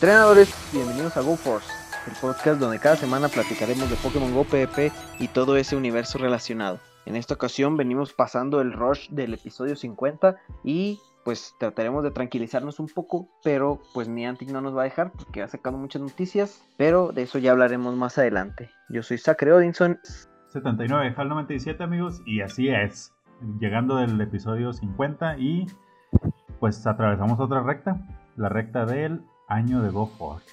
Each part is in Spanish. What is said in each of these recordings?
Entrenadores, bienvenidos a GoForce, el podcast donde cada semana platicaremos de Pokémon Go PvP y todo ese universo relacionado. En esta ocasión venimos pasando el rush del episodio 50 y pues trataremos de tranquilizarnos un poco, pero pues Niantic no nos va a dejar porque ha sacado muchas noticias, pero de eso ya hablaremos más adelante. Yo soy Sacre Odinson. 79, HAL 97 amigos, y así es, llegando del episodio 50 y pues atravesamos otra recta, la recta del año de GoForce.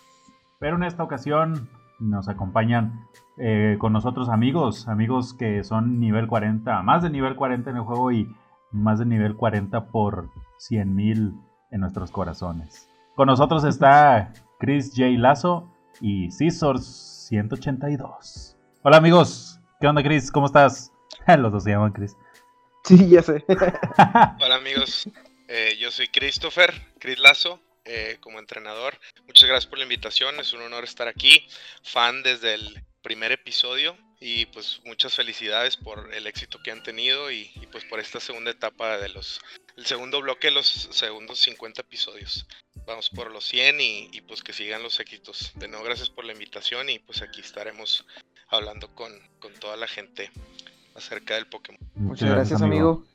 Pero en esta ocasión nos acompañan eh, con nosotros amigos, amigos que son nivel 40, más de nivel 40 en el juego y más de nivel 40 por 100.000 en nuestros corazones. Con nosotros está Chris J. Lazo y Scissors 182. Hola amigos, ¿qué onda Chris? ¿Cómo estás? Los dos se llaman Chris. Sí, ya sé. Hola amigos, eh, yo soy Christopher, Chris Lazo, eh, como entrenador. Muchas gracias por la invitación, es un honor estar aquí, fan desde el primer episodio y pues muchas felicidades por el éxito que han tenido y, y, pues por esta segunda etapa de los, el segundo bloque de los segundos 50 episodios. Vamos por los 100 y, y pues que sigan los éxitos. De nuevo, gracias por la invitación y pues aquí estaremos hablando con, con toda la gente acerca del Pokémon. Muchas gracias, amigo.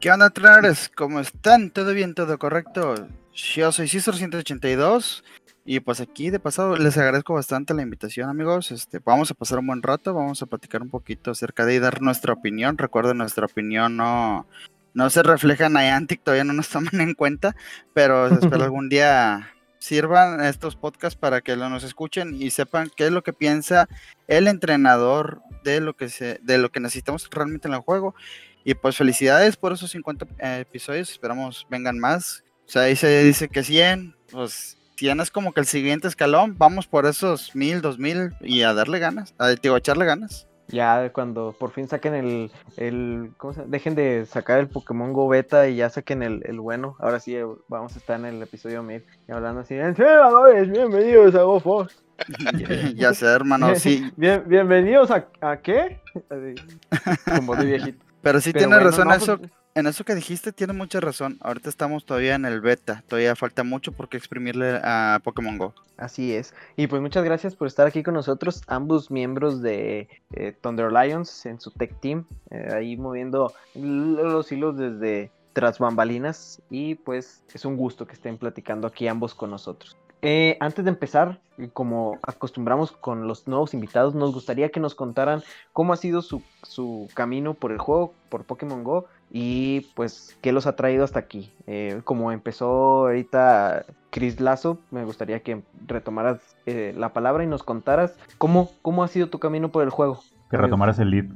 ¿Qué onda, entrenadores? ¿Cómo están? ¿Todo bien? ¿Todo correcto? Yo soy Cisor182 y pues aquí de pasado les agradezco bastante la invitación, amigos. Este, vamos a pasar un buen rato, vamos a platicar un poquito acerca de y dar nuestra opinión. Recuerden, nuestra opinión no, no se refleja en Niantic, todavía no nos toman en cuenta, pero espero algún día sirvan estos podcasts para que lo nos escuchen y sepan qué es lo que piensa el entrenador de lo que se, de lo que necesitamos realmente en el juego. Y pues felicidades por esos 50 eh, episodios, esperamos vengan más. O sea, ahí se dice que 100, pues 100 es como que el siguiente escalón, vamos por esos 1000, 2000 y a darle ganas, a, digo, a echarle ganas. Ya cuando por fin saquen el, el ¿cómo se Dejen de sacar el Pokémon Go Beta y ya saquen el, el bueno. Ahora sí, vamos a estar en el episodio 1000 y hablando así, bienvenidos a GoForce. ya sé, hermano, sí. Bien, bienvenidos a, a qué? Así, como de viejito. Pero sí tiene bueno, razón no, eso. Pues... En eso que dijiste tiene mucha razón. Ahorita estamos todavía en el beta. Todavía falta mucho por qué exprimirle a Pokémon Go. Así es. Y pues muchas gracias por estar aquí con nosotros, ambos miembros de eh, Thunder Lions en su tech team, eh, ahí moviendo los hilos desde tras bambalinas. Y pues es un gusto que estén platicando aquí ambos con nosotros. Eh, antes de empezar, como acostumbramos con los nuevos invitados, nos gustaría que nos contaran cómo ha sido su, su camino por el juego, por Pokémon Go, y pues qué los ha traído hasta aquí. Eh, como empezó ahorita Chris Lazo, me gustaría que retomaras eh, la palabra y nos contaras cómo, cómo ha sido tu camino por el juego. Que retomaras el lead.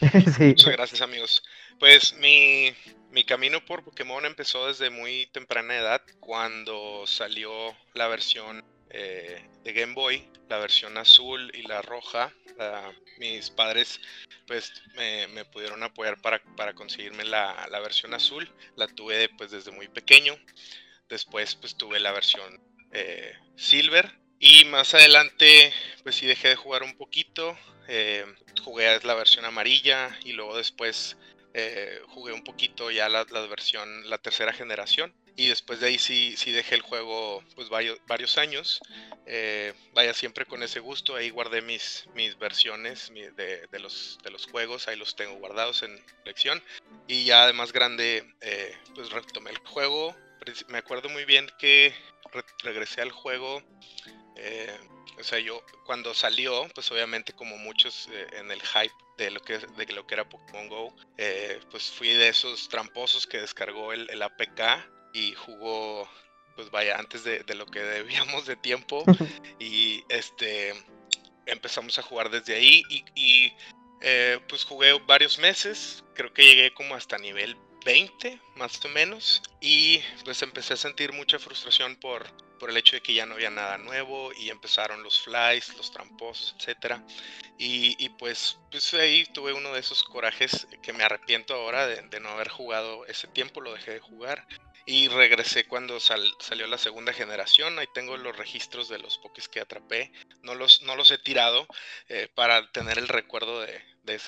sí. Muchas gracias amigos. Pues mi, mi camino por Pokémon empezó desde muy temprana edad, cuando salió la versión eh, de Game Boy, la versión azul y la roja. Mis padres pues me, me pudieron apoyar para, para conseguirme la, la, versión azul. La tuve pues desde muy pequeño. Después pues tuve la versión eh, Silver. Y más adelante pues sí dejé de jugar un poquito. Eh, jugué la versión amarilla y luego después eh, jugué un poquito ya la, la, versión, la tercera generación. Y después de ahí sí, sí dejé el juego pues varios, varios años. Eh, vaya siempre con ese gusto. Ahí guardé mis, mis versiones de, de, los, de los juegos. Ahí los tengo guardados en lección. Y ya de más grande eh, pues retomé el juego. Me acuerdo muy bien que re regresé al juego. Eh, o sea, yo cuando salió, pues obviamente como muchos eh, en el hype de lo que, de lo que era Pokémon Go, pues fui de esos tramposos que descargó el, el APK y jugó, pues vaya, antes de, de, lo que debíamos de tiempo. y este empezamos a jugar desde ahí y, y eh, pues jugué varios meses, creo que llegué como hasta nivel 20 más o menos y pues empecé a sentir mucha frustración por, por el hecho de que ya no había nada nuevo y empezaron los flies, los tramposos, etc. Y, y pues, pues, ahí tuve uno de esos corajes que me arrepiento ahora de, de, no haber jugado ese tiempo, lo dejé de jugar. Y regresé cuando sal, salió la segunda generación, ahí tengo los registros de los pokés que atrapé, no los, no los he tirado eh, para tener el recuerdo de, de,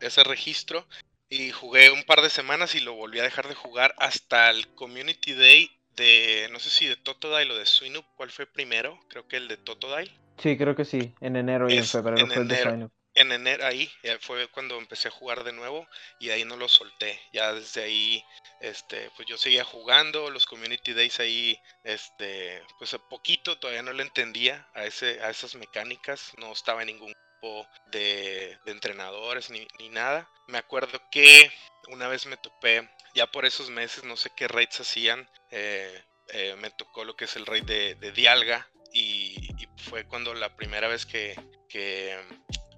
ese registro. Y jugué un par de semanas y lo volví a dejar de jugar hasta el Community Day de, no sé si de Totodile o de Swinup, ¿cuál fue primero? Creo que el de Totodile. Sí, creo que sí, en enero y en febrero fue el de Swinup. En enero, ahí fue cuando empecé a jugar de nuevo y ahí no lo solté. Ya desde ahí, este, pues yo seguía jugando, los community days ahí, este, pues a poquito, todavía no le entendía a, ese, a esas mecánicas, no estaba en ningún grupo de, entrenadores ni, nada. Me acuerdo que una vez me topé, ya por esos meses, no sé qué raids hacían, eh, eh, me tocó lo que es el raid de, Dialga y, fue cuando la primera vez que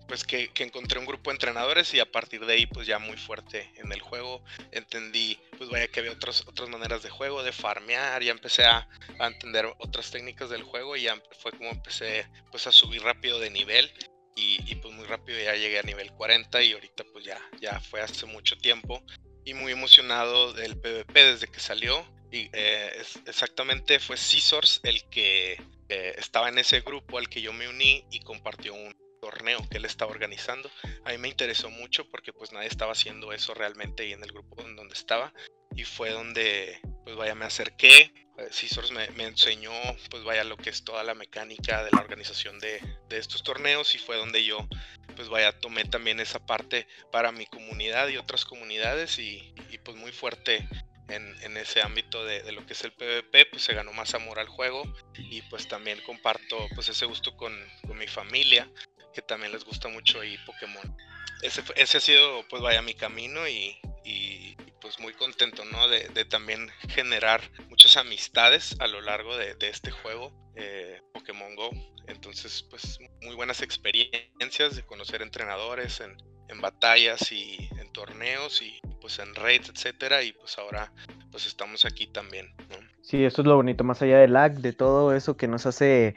pues que, encontré un grupo de entrenadores y a partir de ahí pues ya muy fuerte en el juego. Entendí pues vaya que había otras otras maneras de juego de farmear ya empecé a, entender otras técnicas del juego y ya fue como empecé pues a subir rápido de nivel y, pues muy rápido ya llegué a nivel 40 y ahorita pues ya ya fue hace mucho tiempo. Y muy emocionado del PvP desde que salió y eh, exactamente fue Scissors el que eh, estaba en ese grupo al que yo me uní y compartió un torneo que él estaba organizando. A mí me interesó mucho porque pues nadie estaba haciendo eso realmente y en el grupo en donde estaba. Y fue donde pues vaya me acerqué. Scissors me, me, enseñó pues vaya lo que es toda la mecánica de la organización de, de estos torneos y fue donde yo pues vaya tomé también esa parte para mi comunidad y otras comunidades y, y pues muy fuerte en, en, ese ámbito de, de, lo que es el PvP, pues se ganó más amor al juego y pues también comparto pues ese gusto con, con mi familia que también les gusta mucho ahí Pokémon. Ese, ese ha sido, pues vaya, mi camino y, y pues muy contento, ¿no? De, de, también generar muchas amistades a lo largo de, de este juego, eh, Pokémon Go. Entonces, pues muy buenas experiencias de conocer entrenadores en, en batallas y en torneos y pues en raids, etcétera, y pues ahora pues estamos aquí también, ¿no? Sí, eso es lo bonito, más allá del lag, de todo eso que nos hace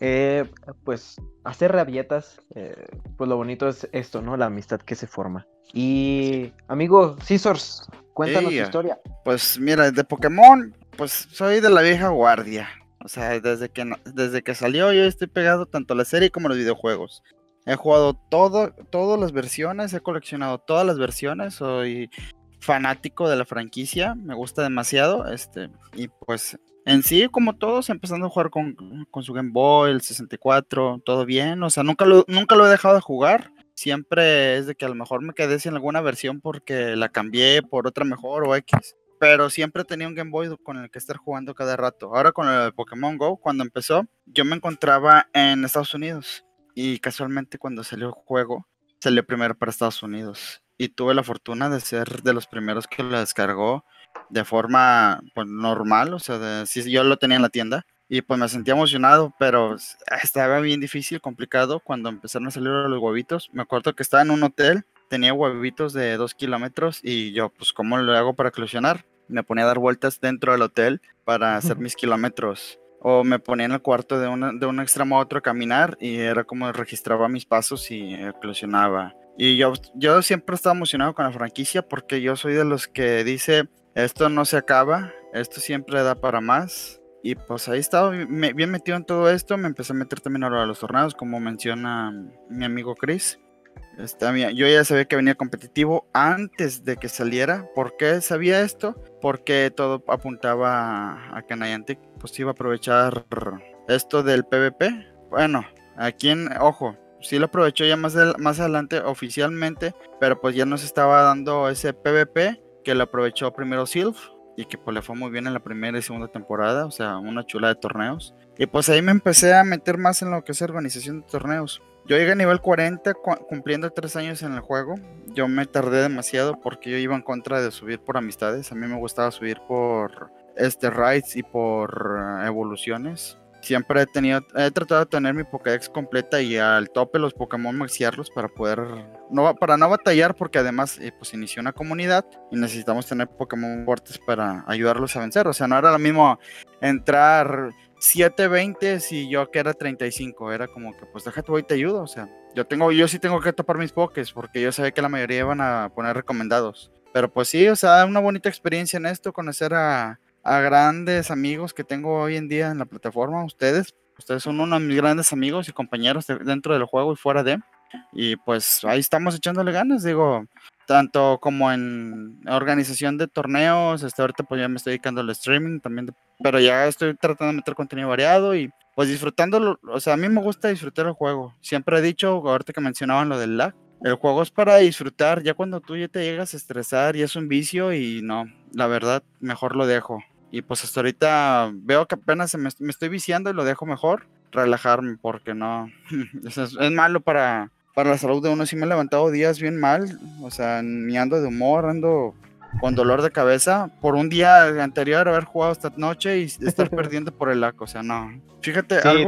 eh, pues hacer rabietas, eh, pues lo bonito es esto, ¿no? La amistad que se forma. Y amigo Scissors, cuéntanos tu historia. Pues mira, de Pokémon, pues soy de la vieja guardia. O sea, desde que, desde que salió yo estoy pegado tanto a la serie como a los videojuegos. He jugado todo, todas las versiones, he coleccionado todas las versiones, soy fanático de la franquicia, me gusta demasiado, este, y pues en sí, como todos, empezando a jugar con, su Game Boy, el 64, todo bien. O sea, nunca lo, nunca lo he dejado de jugar. Siempre es de que a lo mejor me quedé sin alguna versión porque la cambié por otra mejor o X. Pero siempre tenía un Game Boy con el que estar jugando cada rato. Ahora con el Pokémon Go, cuando empezó, yo me encontraba en Estados Unidos. Y casualmente cuando salió el juego, salió primero para Estados Unidos. Y tuve la fortuna de ser de los primeros que lo descargó de forma pues, normal, o sea, de, si yo lo tenía en la tienda y pues me sentía emocionado, pero estaba bien difícil, complicado cuando empezaron a salir los huevitos. Me acuerdo que estaba en un hotel, tenía huevitos de dos kilómetros y yo, pues, ¿cómo lo hago para eclosionar? Me ponía a dar vueltas dentro del hotel para hacer mis kilómetros. O me ponía en el cuarto de, una, de un extremo a otro a caminar y era como registraba mis pasos y eclosionaba. Y yo, yo siempre estaba emocionado con la franquicia porque yo soy de los que dice, esto no se acaba, esto siempre da para más. Y pues ahí estaba bien metido en todo esto, me empecé a meter también a los torneos, como menciona mi amigo Chris. yo ya sabía que venía competitivo antes de que saliera. ¿Por qué sabía esto? Porque todo apuntaba a que Niantic pues iba a aprovechar esto del PvP. Bueno, aquí en, ojo, sí lo aprovechó ya más, más adelante oficialmente, pero pues ya nos estaba dando ese PvP que lo aprovechó primero Sylph y que pues le fue muy bien en la primera y segunda temporada, o sea, una chula de torneos. Y pues ahí me empecé a meter más en lo que es organización de torneos. Yo llegué a nivel 40 cumpliendo tres años en el juego. Yo me tardé demasiado porque yo iba en contra de subir por amistades. A mí me gustaba subir por este raids y por eh, evoluciones siempre he tenido, he tratado de tener mi Pokédex completa y al tope los Pokémon maxiarlos para poder, no, para no batallar porque además eh, pues inició una comunidad y necesitamos tener Pokémon fuertes para ayudarlos a vencer, o sea, no era lo mismo entrar 720 si yo que era 35, era como que pues déjate voy y te ayudo, o sea, yo tengo, yo sí tengo que topar mis Pokés porque yo sabía que la mayoría iban a poner recomendados. Pero pues sí, o sea, una bonita experiencia en esto, conocer a, a grandes amigos que tengo hoy en día en la plataforma, ustedes. Ustedes son uno de mis grandes amigos y compañeros dentro del juego y fuera de. Y pues ahí estamos echándole ganas, digo. tanto como en organización de torneos, este, ahorita pues ya me estoy dedicando al streaming también, pero ya estoy tratando de meter contenido variado y pues disfrutándolo, o sea, a mí me gusta disfrutar el juego. Siempre he dicho, ahorita que mencionaban lo del lag, el juego es para disfrutar, ya cuando tú ya te llegas a estresar y es un vicio y no, la verdad, mejor lo dejo. Y pues hasta ahorita veo que apenas me, estoy viciando y lo dejo mejor, relajarme porque no, es, es malo para, para la salud de uno. Sí me he levantado días bien mal, o sea, ni ando de humor, ando con dolor de cabeza por un día anterior haber jugado esta noche y estar perdiendo por el lag, o sea, no. Fíjate, ahí,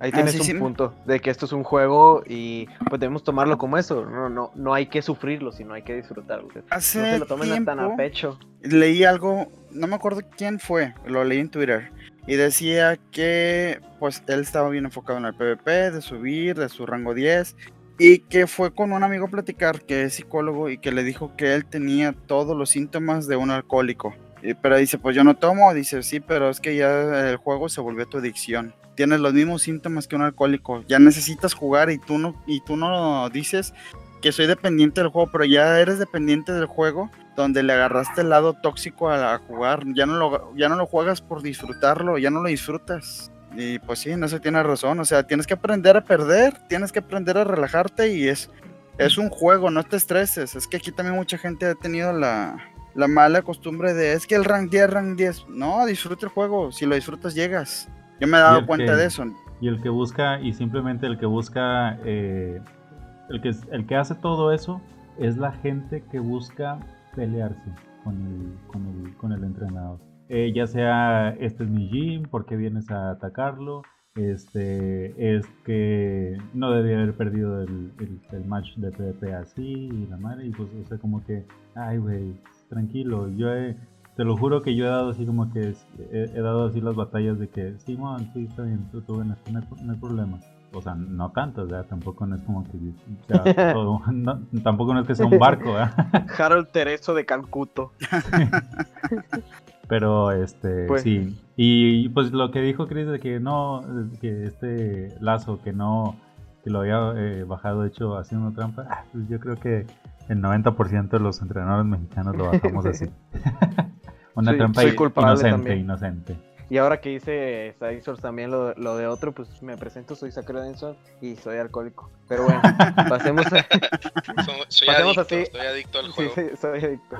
ah, tienes un punto de que esto es un juego y pues debemos tomarlo como eso, no no no hay que sufrirlo, sino hay que disfrutarlo. Hace no se lo tomen tan a pecho. Leí algo, no me acuerdo quién fue, lo leí en Twitter y decía que pues él estaba bien enfocado en el PvP, de subir, de su rango 10 y que fue con un amigo a platicar que es psicólogo y que le dijo que él tenía todos los síntomas de un alcohólico. Pero dice, pues yo no tomo, dice, sí, pero es que ya el juego se volvió tu adicción. Tienes los mismos síntomas que un alcohólico. Ya necesitas jugar y tú no, y tú no dices que soy dependiente del juego, pero ya eres dependiente del juego donde le agarraste el lado tóxico a, jugar. Ya no, lo, ya no lo juegas por disfrutarlo, ya no lo disfrutas. Y pues sí, no se tiene razón. O sea, tienes que aprender a perder, tienes que aprender a relajarte y es, es un juego, no te estreses. Es que aquí también mucha gente ha tenido la, mala costumbre de es que el rank 10, rank 10. No, disfruta el juego. Si lo disfrutas, llegas. Yo me he dado cuenta de eso. Y el que busca, y simplemente el que busca, eh, el, que, el que hace todo eso es la gente que busca pelearse con el, con el, con el entrenador. Eh, ya sea este es mi gym, ¿por qué vienes a atacarlo? Este es que no debía haber perdido el, el, match de PvP así y la madre, y pues, o sea, como que, ay, güey, tranquilo, yo te lo juro que yo he dado así como que he, dado así las batallas de que, sí, man, sí, está bien, tú, tú no, no, hay problema. O sea, no tanto, ¿verdad? Tampoco no es como que sea todo, tampoco no es que sea un barco, ¿verdad? Harold Tereso de Calcuto. Pero este, pues sí. Y pues lo que dijo Chris de que no, que este lazo que no, que lo había eh, bajado hecho haciendo trampa, ah, pues yo creo que el 90% de los entrenadores mexicanos lo bajamos así. Una trampa inocente, inocente. Y ahora que hice Sidesor también lo, lo, de otro, pues me presento, soy Sacro Denson y soy alcohólico. Pero bueno, pasemos a... soy, adicto, así. soy adicto al juego. Sí, soy adicto.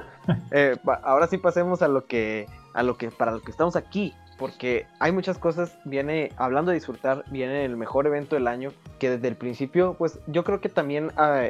Eh, ahora sí pasemos a lo que, a lo que, para lo que estamos aquí, porque hay muchas cosas, viene, hablando de disfrutar, viene el mejor evento del año, que desde el principio, pues yo creo que también ah,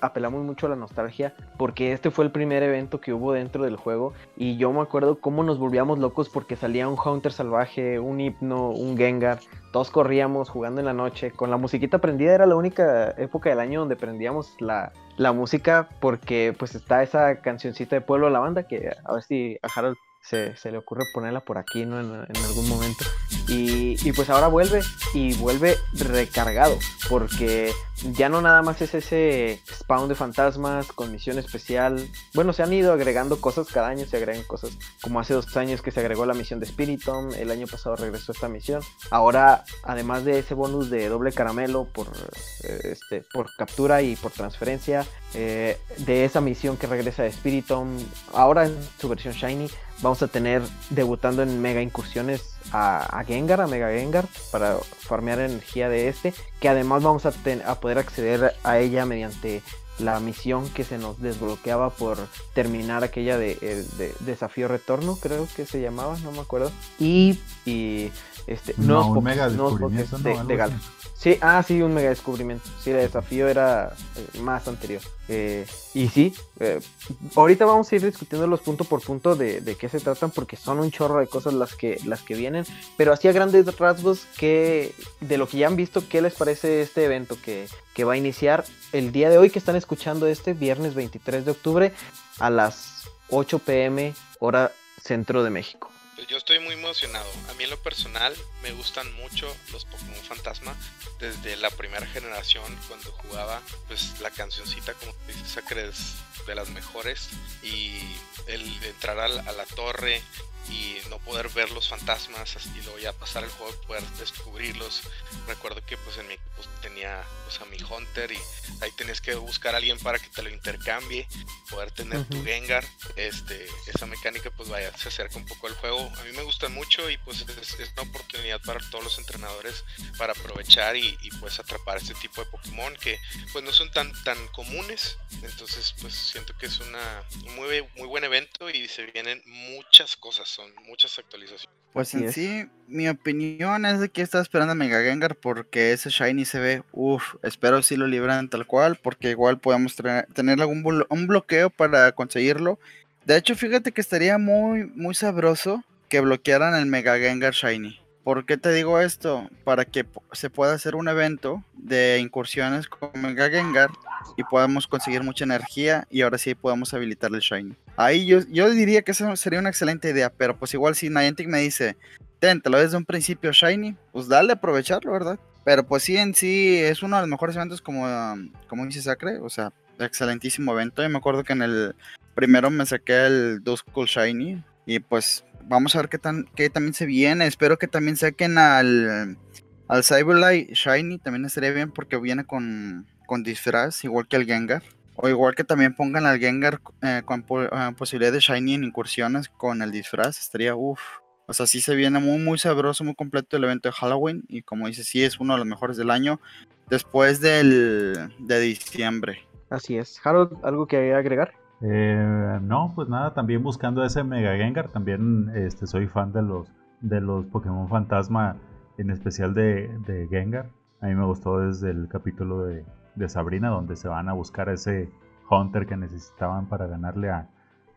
apelamos mucho a la nostalgia, porque este fue el primer evento que hubo dentro del juego, y yo me acuerdo cómo nos volvíamos locos porque salía un Hunter salvaje, un Hipno, un Gengar, todos corríamos jugando en la noche, con la musiquita prendida, era la única época del año donde prendíamos la, la música, porque pues está esa cancioncita de Pueblo la Banda, que a ver si a Harold se, le ocurre ponerla por aquí, ¿no? En, algún momento. Y, y, pues ahora vuelve y vuelve recargado, porque ya no nada más es ese spawn de fantasmas con misión especial. Bueno, se han ido agregando cosas, cada año se agregan cosas, como hace dos años que se agregó la misión de Spiritom, el año pasado regresó esta misión. Ahora, además de ese bonus de doble caramelo por, eh, este, por captura y por transferencia, eh, de esa misión que regresa de Spiritom, ahora en su versión Shiny, vamos a tener debutando en mega incursiones a, Gengar, a Mega Gengar, para farmear energía de este, que además vamos a, a poder acceder a ella mediante la misión que se nos desbloqueaba por terminar aquella de, eh, desafío retorno, creo que se llamaba, no me acuerdo. Y este, no, un mega descubrimiento, de, de, Sí, ah, sí, un mega descubrimiento. Sí, el desafío era eh, más anterior. Eh, y sí, eh, ahorita vamos a ir discutiendo los punto por punto de, de, qué se tratan porque son un chorro de cosas las que, las que vienen. Pero así a grandes rasgos, que, de lo que ya han visto, ¿qué les parece este evento que, que va a iniciar el día de hoy que están escuchando este viernes 23 de octubre a las 8 pm hora centro de México? Pues yo estoy muy emocionado. A mí en lo personal me gustan mucho los Pokémon Fantasma. Desde la primera generación, cuando jugaba, pues la cancioncita, como dice Sacre, es de las mejores. Y el entrar a la torre, y no poder ver los fantasmas y luego ya pasar el juego y poder descubrirlos. Recuerdo que pues en mi equipo tenía pues a mi Hunter y ahí tenías que buscar a alguien para que te lo intercambie, poder tener tu Gengar, este, esa mecánica pues vaya, se acerca un poco al juego. A mí me gusta mucho y pues es, una oportunidad para todos los entrenadores para aprovechar y, pues atrapar este tipo de Pokémon que pues no son tan tan comunes. Entonces pues siento que es una muy, muy buen evento y se vienen muchas cosas son muchas actualizaciones. Pues en sí, mi opinión es de que estaba esperando a Mega Gengar porque ese Shiny se ve, uff, espero si lo libran tal cual, porque igual podemos tener algún un bloqueo para conseguirlo. De hecho, fíjate que estaría muy, muy sabroso que bloquearan el Mega Gengar Shiny. ¿Por qué te digo esto? Para que se pueda hacer un evento de incursiones con Mega Gengar y podamos conseguir mucha energía y ahora sí podemos habilitar el Shiny. Ahí yo, yo diría que eso sería una excelente idea, pero pues igual si Niantic me dice, ten, te lo desde un principio Shiny, pues dale aprovecharlo, ¿verdad? Pero pues sí, en sí es uno de los mejores eventos como, como dice Sacre, o sea, excelentísimo evento. Y me acuerdo que en el primero me saqué el Duskull Shiny y pues vamos a ver qué, tan, qué también se viene. Espero que también saquen al, al Cyberlight Shiny, también estaría bien porque viene con, con disfraz, igual que el Gengar. O igual que también pongan al Gengar eh, con eh, posibilidad de Shiny en incursiones con el disfraz, estaría uff. O sea, sí se viene muy, muy sabroso, muy completo el evento de Halloween. Y como dice, sí es uno de los mejores del año después del, de diciembre. Así es. Harold, ¿algo que agregar? Eh, no, pues nada, también buscando ese Mega Gengar, también este, soy fan de los, de los Pokémon Fantasma, en especial de, de Gengar. A mí me gustó desde el capítulo de, de Sabrina, donde se van a buscar ese Hunter que necesitaban para ganarle a,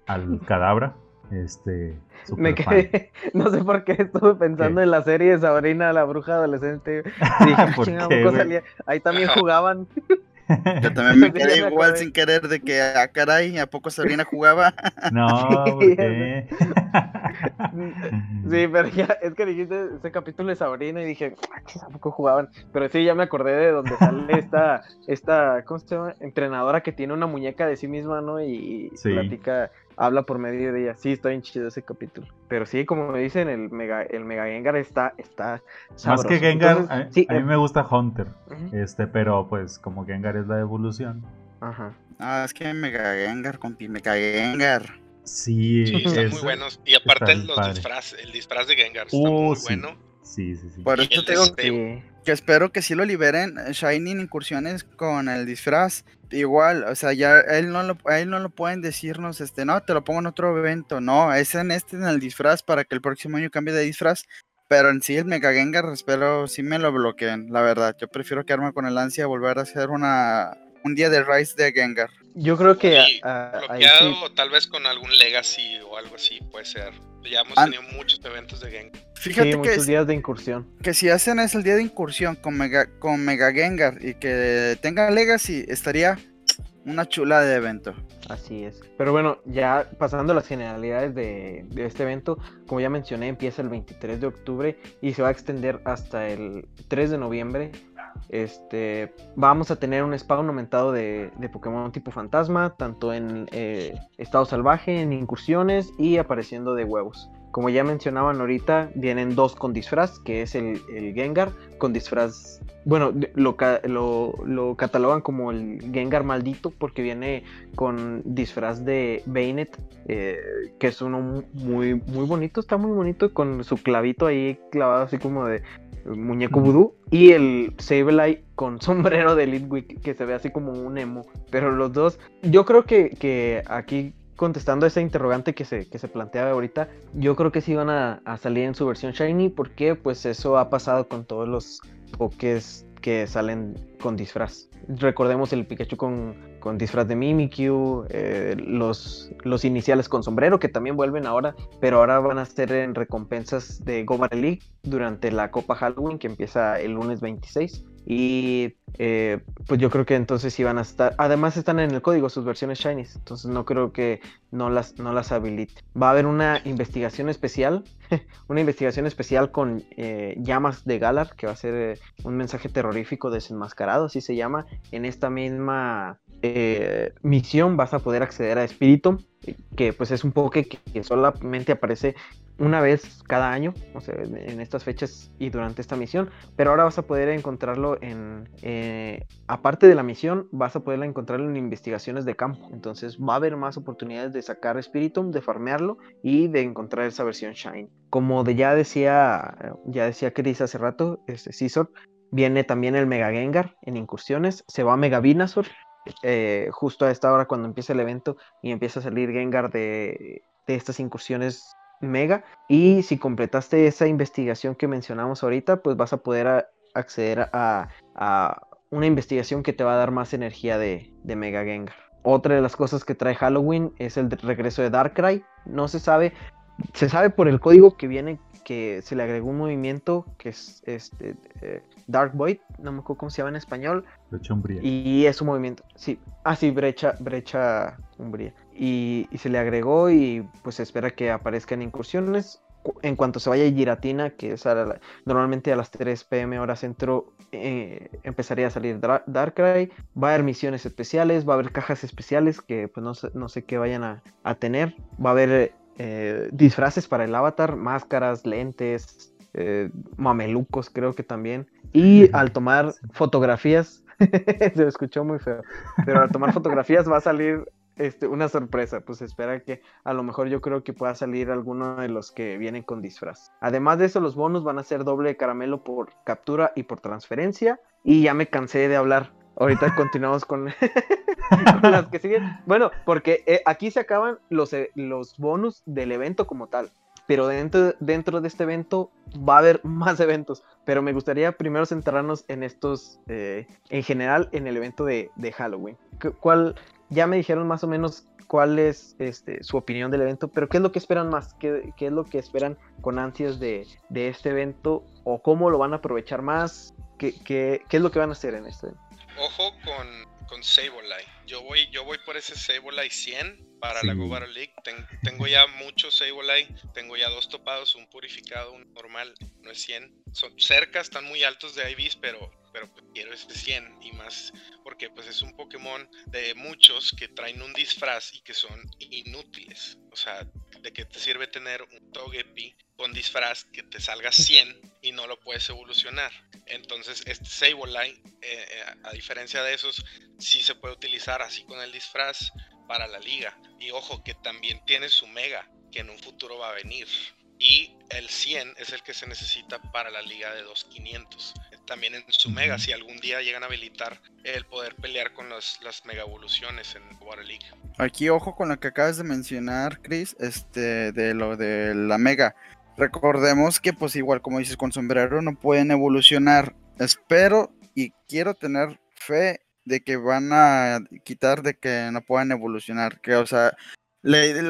al Cadabra. Este, me quedé, no sé por qué estuve pensando en la serie de Sabrina, la bruja adolescente. ahí también jugaban. Yo también me quedé igual sin querer de que, a ah, caray, ¿a poco Sabrina jugaba? No, qué? Sí, pero ya, es que dijiste ese capítulo de Sabrina y dije, ¿a poco jugaban? Pero sí, ya me acordé de donde sale esta, esta, ¿cómo se llama? Entrenadora que tiene una muñeca de sí misma, ¿no? Y platica habla por medio de ella. Sí, está bien chido ese capítulo. Pero sí, como me dicen, el Mega, el Mega Gengar está, está Más que Gengar, a, mí eh, me gusta Hunter. Este, pero pues como Gengar es la evolución. Ajá. Ah, es que Mega Gengar, compi, Mega Gengar. Sí, están muy buenos. Y aparte los disfraz, el disfraz de Gengar está uh, muy bueno. Sí, sí, sí. Por eso tengo que, que espero que sí lo liberen Shining incursiones con el disfraz. Igual, o sea, ya él no lo, él no lo pueden decirnos, este, no, te lo pongo en otro evento, no, es en este en el disfraz para que el próximo año cambie de disfraz. Pero en sí el Mega Gengar espero sí me lo bloqueen, la verdad. Yo prefiero quedarme con el ansia de volver a hacer una un día de Rise de Gengar. Yo creo que bloqueado tal vez con algún Legacy o algo así puede ser. Ya hemos tenido muchos eventos de Gengar. Fíjate que muchos días de incursión. Que si hacen es el día de incursión con Mega, con Mega Gengar y que tenga Legacy, estaría una chula de evento. Así es. Pero bueno, ya pasando las generalidades de, de, este evento, como ya mencioné, empieza el 23 de octubre y se va a extender hasta el 3 de noviembre. Este, vamos a tener un spawn aumentado de, Pokémon tipo fantasma, tanto en eh, estado salvaje, en incursiones y apareciendo de huevos. Como ya mencionaban ahorita, vienen dos con disfraz, que es el, Gengar, con disfraz, bueno, lo, lo, catalogan como el Gengar maldito porque viene con disfraz de Bainet, eh, que es uno muy, muy bonito, está muy bonito, con su clavito ahí clavado así como de muñeco vudú y el Sableye con sombrero de Litwick que se ve así como un emo. Pero los dos, yo creo que, que aquí contestando a esa interrogante que se, que se planteaba ahorita, yo creo que sí van a, salir en su versión Shiny porque pues eso ha pasado con todos los Pokés que salen con disfraz. Recordemos el Pikachu con, con disfraz de Mimikyu, eh, los, los iniciales con sombrero que también vuelven ahora, pero ahora van a ser en recompensas de Gobar League durante la Copa Halloween que empieza el lunes 26. Y eh, pues yo creo que entonces van a estar. Además están en el código sus versiones Shinies. Entonces no creo que no las, no las habilite. Va a haber una investigación especial. una investigación especial con eh, llamas de Galar. Que va a ser un mensaje terrorífico desenmascarado. Así se llama. En esta misma misión vas a poder acceder a Espíritu que pues es un poke que, solamente aparece una vez cada año, en estas fechas y durante esta misión, pero ahora vas a poder encontrarlo en, eh, aparte de la misión, vas a poder encontrarlo en investigaciones de campo, entonces va a haber más oportunidades de sacar Spiritomb, de farmearlo y de encontrar esa versión Shine. Como de ya decía, ya decía Chris hace rato, este Scizor, viene también el Mega Gengar en incursiones, se va Mega Venusaur, eh, justo a esta hora cuando empieza el evento y empieza a salir Gengar de, estas incursiones mega. Y si completaste esa investigación que mencionamos ahorita, pues vas a poder acceder a, una investigación que te va a dar más energía de, de Mega Gengar. Otra de las cosas que trae Halloween es el regreso de Darkrai. No se sabe, se sabe por el código que viene que se le agregó un movimiento que es este eh, Dark Void, no me acuerdo cómo se llama en español. Brecha umbría. Y es un movimiento, sí, ah sí, brecha, brecha umbría. Y, se le agregó y pues se espera que aparezcan incursiones. En cuanto se vaya Giratina, que es normalmente a las 3 pm hora centro, eh, empezaría a salir Darkrai. Va a haber misiones especiales, va a haber cajas especiales que pues no sé, no sé qué vayan a, a tener. Va a haber eh, disfraces para el avatar, máscaras, lentes, eh, mamelucos creo que también. Y al tomar fotografías, se escuchó muy feo, pero al tomar fotografías va a salir este, una sorpresa, pues espera que a lo mejor yo creo que pueda salir alguno de los que vienen con disfraz. Además de eso, los bonos van a ser doble caramelo por captura y por transferencia. Y ya me cansé de hablar. Ahorita continuamos con, las que siguen. Bueno, porque eh, aquí se acaban los, eh, los bonus del evento como tal. Pero dentro, dentro de este evento va a haber más eventos. Pero me gustaría primero centrarnos en estos, eh, en general, en el evento de, Halloween. ¿Cuál, ya me dijeron más o menos cuál es este, su opinión del evento, pero ¿qué es lo que esperan más? ¿Qué, es lo que esperan con ansias de, de, este evento? ¿O cómo lo van a aprovechar más? ¿Qué, qué, qué es lo que van a hacer en este evento? Ojo con, con Sableye. Yo voy, yo voy por ese Sableye 100 para la Go League. tengo ya muchos Sableye. Tengo ya dos topados, un purificado, un normal. No es 100. Son cerca, están muy altos de IVs, pero, pero quiero ese 100 y más porque pues es un Pokémon de muchos que traen un disfraz y que son inútiles. O sea, de que te sirve tener un Togepi con disfraz que te salga 100 y no lo puedes evolucionar. Entonces, este Sableye, eh, eh, a diferencia de esos, sí se puede utilizar así con el disfraz para la liga. Y ojo, que también tiene su Mega, que en un futuro va a venir. Y el 100 es el que se necesita para la liga de 2500. También en su mega, si algún día llegan a habilitar el poder pelear con las, las mega evoluciones en Water League. Aquí, ojo con lo que acabas de mencionar, Chris, este, de lo de la mega. Recordemos que, pues, igual como dices, con sombrero no pueden evolucionar. Espero y quiero tener fe de que van a quitar de que no puedan evolucionar. Que, o sea,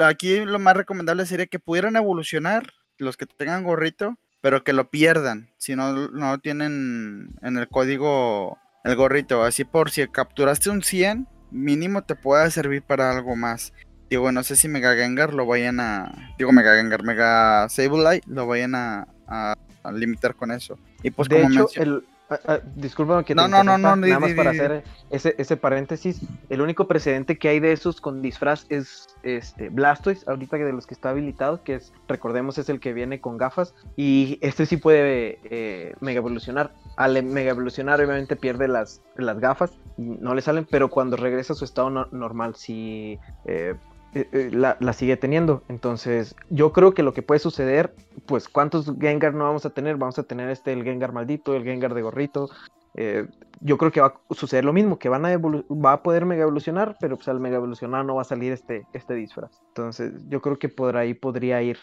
aquí lo más recomendable sería que pudieran evolucionar los que tengan gorrito, pero que lo pierdan si no, no tienen en el código el gorrito. Así por si capturaste un 100, mínimo te pueda servir para algo más. Digo, no sé si Mega Gengar lo vayan a. Digo, Mega Gengar, Mega Sableye lo vayan a, a, limitar con eso. Y pues como hecho, el, Ah, ah, disculpa que no, no, no, no, nada más para hacer ese, ese paréntesis. El único precedente que hay de esos con disfraz es este Blastoise, ahorita de los que está habilitado, que es, recordemos, es el que viene con gafas. Y este sí puede eh, mega evolucionar. Al mega evolucionar, obviamente pierde las, las gafas, no le salen, pero cuando regresa a su estado normal, sí eh, eh, eh, la, sigue teniendo. Entonces, yo creo que lo que puede suceder, pues, ¿cuántos Gengar no vamos a tener? Vamos a tener este, el Gengar maldito, el Gengar de gorrito. Eh, yo creo que va a suceder lo mismo, que van a va a poder mega evolucionar, pero pues al mega evolucionar no va a salir este, este disfraz. Entonces, yo creo que por ahí podría ir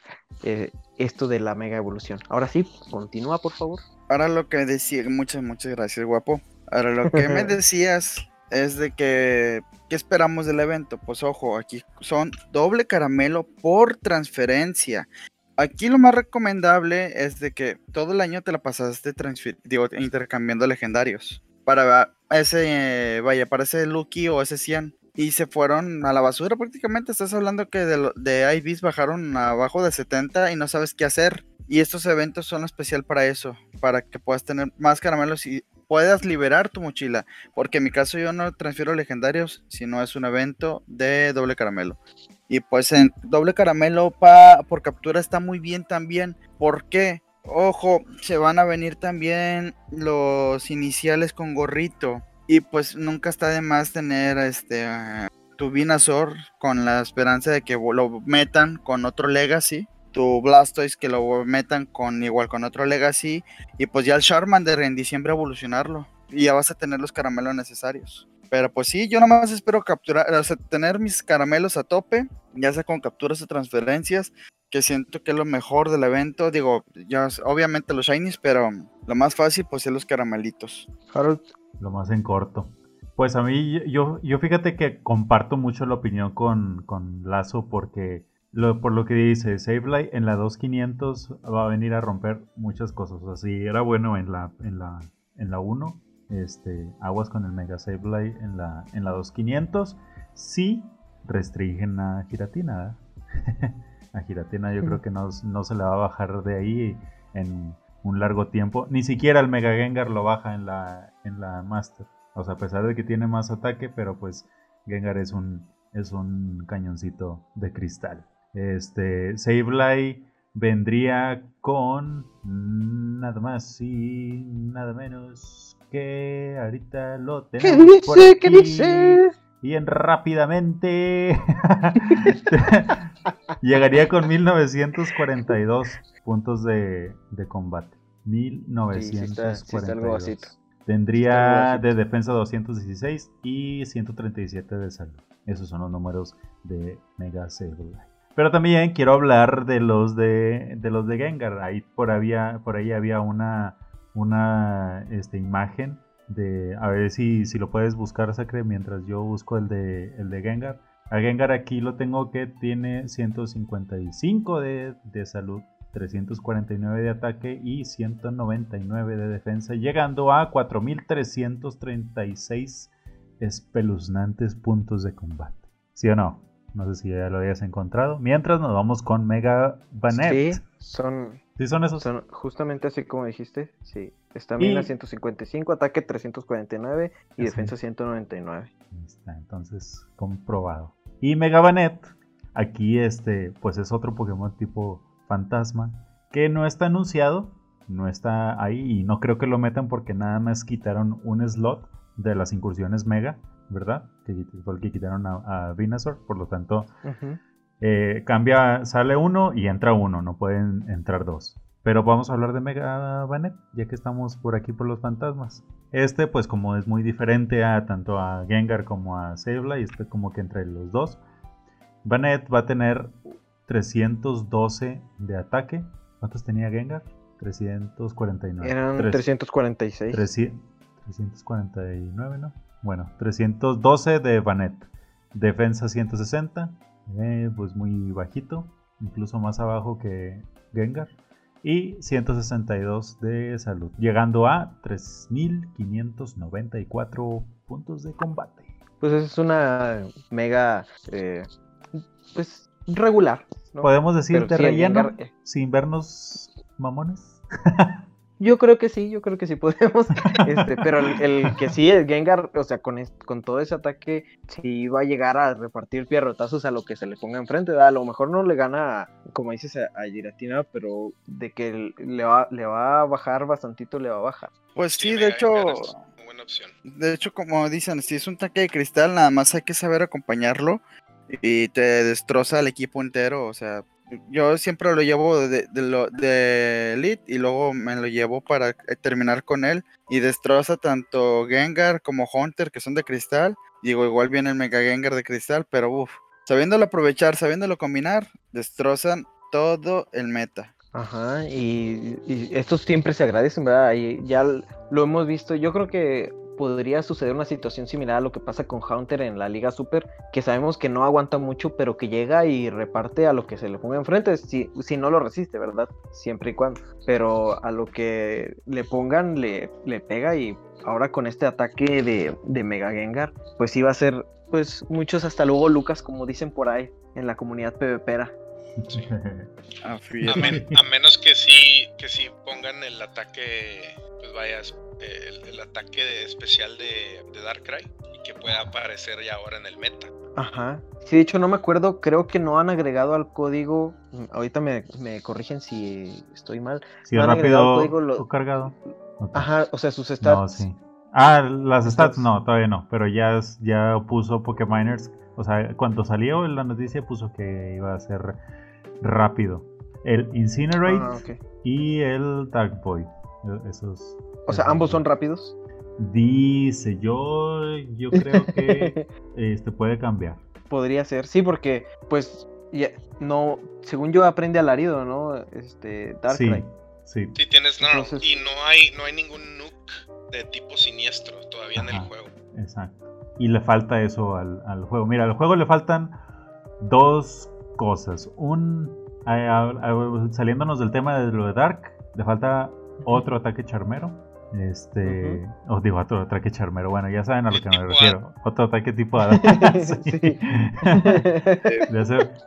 esto de la mega evolución. Ahora sí, continúa, por favor. Ahora lo que decía, muchas, muchas gracias, guapo. Ahora lo que me decías es de que, ¿qué esperamos del evento? Pues ojo, aquí son doble caramelo por transferencia. Aquí lo más recomendable es de que todo el año te la pasaste digo, intercambiando legendarios. Para ese, vaya, para ese Lucky o ese 100. Y se fueron a la basura prácticamente. Estás hablando que de, de IVs bajaron abajo de 70 y no sabes qué hacer. Y estos eventos son especial para eso, para que puedas tener más caramelos y puedas liberar tu mochila. Porque en mi caso yo no transfiero legendarios, sino es un evento de doble caramelo. Y pues en doble caramelo pa, por captura está muy bien también. ¿Por qué? Ojo, se van a venir también los iniciales con gorrito. Y pues nunca está de más tener este tu Vinazor con la esperanza de que lo metan con otro Legacy tu Blastoise que lo metan con igual con otro Legacy y pues ya el Charmander en diciembre evolucionarlo y ya vas a tener los caramelos necesarios. Pero pues sí, yo nomás espero capturar, o sea, tener mis caramelos a tope, ya sea con capturas o transferencias, que siento que es lo mejor del evento. Digo, ya obviamente los shinies, pero lo más fácil pues es los caramelitos. Harold. Lo más en corto. Pues a mí, yo, yo fíjate que comparto mucho la opinión con, con Lazo porque por lo que dice, Sableye en la 2500 va a venir a romper muchas cosas. O sea, si era bueno en la, en la, en la 1, este, aguas con el Mega Sableye en la, en la 2500. Sí restringen a Giratina. a Giratina yo creo que no, no, se le va a bajar de ahí en un largo tiempo. Ni siquiera el Mega Gengar lo baja en la, en la Master. O sea, a pesar de que tiene más ataque, pero pues Gengar es un, es un cañoncito de cristal. Este, Sableye vendría con nada más y nada menos que ahorita lo tenemos. ¿Qué dice? ¿Qué dice? Y en rápidamente llegaría con 1942 puntos de, de combate. 1942. Tendría de defensa 216 y 137 de salud. Esos son los números de Mega Sableye. Pero también quiero hablar de los de, de los de Gengar. Ahí por, había, por ahí había una, una este, imagen de. A ver si, si lo puedes buscar, Sacre, mientras yo busco el de, el de Gengar. A Gengar aquí lo tengo que tiene 155 de, de salud, 349 de ataque y 199 de defensa, llegando a 4336 espeluznantes puntos de combate. ¿Sí o no? No sé si ya lo hayas encontrado. Mientras nos vamos con Mega Banet. Sí, son. Sí, son esos. Son justamente así como dijiste. Sí. Estamina 155, ataque 349 y defensa 199. Está, entonces comprobado. Y Mega Banet, aquí este, pues es otro Pokémon tipo fantasma que no está anunciado, no está ahí y no creo que lo metan porque nada más quitaron un slot de las incursiones Mega ¿verdad? Que fue el que quitaron a, a por lo tanto, eh, cambia, sale uno y entra uno, no pueden entrar dos. Pero vamos a hablar de Mega Banet, ya que estamos por aquí por los fantasmas. Este, pues como es muy diferente a tanto a Gengar como a Sableye, y este como que entre los dos. Banet va a tener 312 de ataque. ¿Cuántos tenía Gengar? 349. Eran 346. 349, ¿no? Bueno, 312 de Banet. Defensa 160. Eh, pues muy bajito. Incluso más abajo que Gengar. Y 162 de salud. Llegando a 3594 puntos de combate. Pues es una mega. Eh, pues regular. Podemos decir de relleno. Eh. Sin vernos mamones. Yo creo que sí, yo creo que sí podemos. Este, pero el, que sí, es Gengar, o sea, con, con todo ese ataque, sí va a llegar a repartir pierrotazos a lo que se le ponga enfrente. A lo mejor no le gana, como dices, a, Giratina, pero de que le va, le va a bajar bastantito, le va a bajar. Pues sí, de hecho. Buena opción. De hecho, como dicen, si es un tanque de cristal, nada más hay que saber acompañarlo y te destroza al equipo entero. O sea, yo siempre lo llevo de, de, Elite y luego me lo llevo para eh, terminar con él y destroza tanto Gengar como Hunter que son de cristal. Digo, igual viene el Mega Gengar de cristal, pero uff, sabiéndolo aprovechar, sabiéndolo combinar, destrozan todo el meta. Ajá, y, y estos siempre se agradecen, ¿verdad? Y ya lo hemos visto, yo creo que podría suceder una situación similar a lo que pasa con Hunter en la Liga Super, que sabemos que no aguanta mucho, pero que llega y reparte a lo que se le ponga enfrente, si, si no lo resiste, ¿verdad? Siempre y cuando. Pero a lo que le pongan, le, le pega y ahora con este ataque de, de Mega Gengar, pues iba a ser, pues muchos hasta luego Lucas, como dicen por ahí, en la comunidad PvPera. A, menos que sí, que sí pongan el ataque, pues vaya, el, ataque especial de, de, Darkrai y que pueda aparecer ya ahora en el meta. Ajá. Sí, de hecho no me acuerdo, creo que no han agregado al código, ahorita me, me corrigen si estoy mal. Si rápido o cargado. Ajá, o sea, sus stats. No, sí. Ah, las stats no, todavía no, pero ya, ya puso Pokémoners, o sea, cuando salió la noticia puso que iba a ser rápido. El Incinerate ah, y el Dark Void. Esos. O sea, ambos son rápidos. Dice yo, yo creo que este puede cambiar. Podría ser, sí, porque pues ya, no, según yo aprende alarido, ¿no? Este Darkrai. Sí, sí. tienes no, y no hay no hay ningún nuke de tipo siniestro todavía en el juego. Exacto. Y le falta eso al, al juego. Mira, al juego le faltan dos cosas. Un saliéndonos del tema de lo de Dark, le falta otro ataque charmero. Este, os digo otro ataque charmero. Bueno, ya saben a lo que me refiero. Otro ataque tipo hada. le,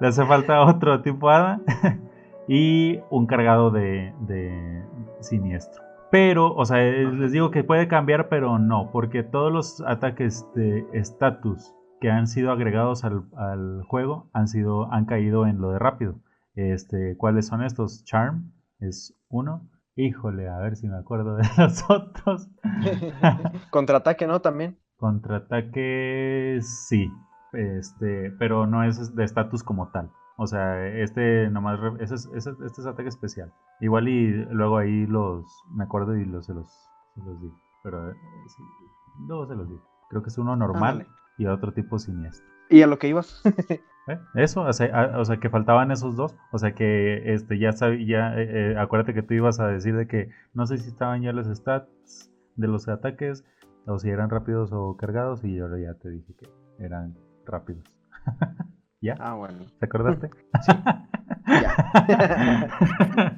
hace, falta otro tipo hada y un cargado de, de siniestro. Pero, o sea, eh, les digo que puede cambiar, pero no, porque todos los ataques de estatus que han sido agregados al, al, juego han sido han caído en lo de rápido. Este, ¿Cuáles son estos? Charm es uno. Híjole, a ver si me acuerdo de los otros. Contraataque, ¿no? También. Contraataque, sí. Este, pero no es de estatus como tal. O sea, este nomás, este es ataque especial. Igual y luego ahí los, me acuerdo y los, se, los, los digo. Pero eh, luego se los digo. Creo que es uno normal y otro tipo siniestro. ¿Y a lo que ibas? ¿Eh? Eso, o sea, o sea, que faltaban esos dos, o sea que este ya sabía, eh, eh, acuérdate que tú ibas a decir de que no sé si estaban ya los stats de los ataques o si eran rápidos o cargados y yo ya te dije que eran rápidos. ¿Ya? Ah, bueno. ¿Te acordaste? sí. ya.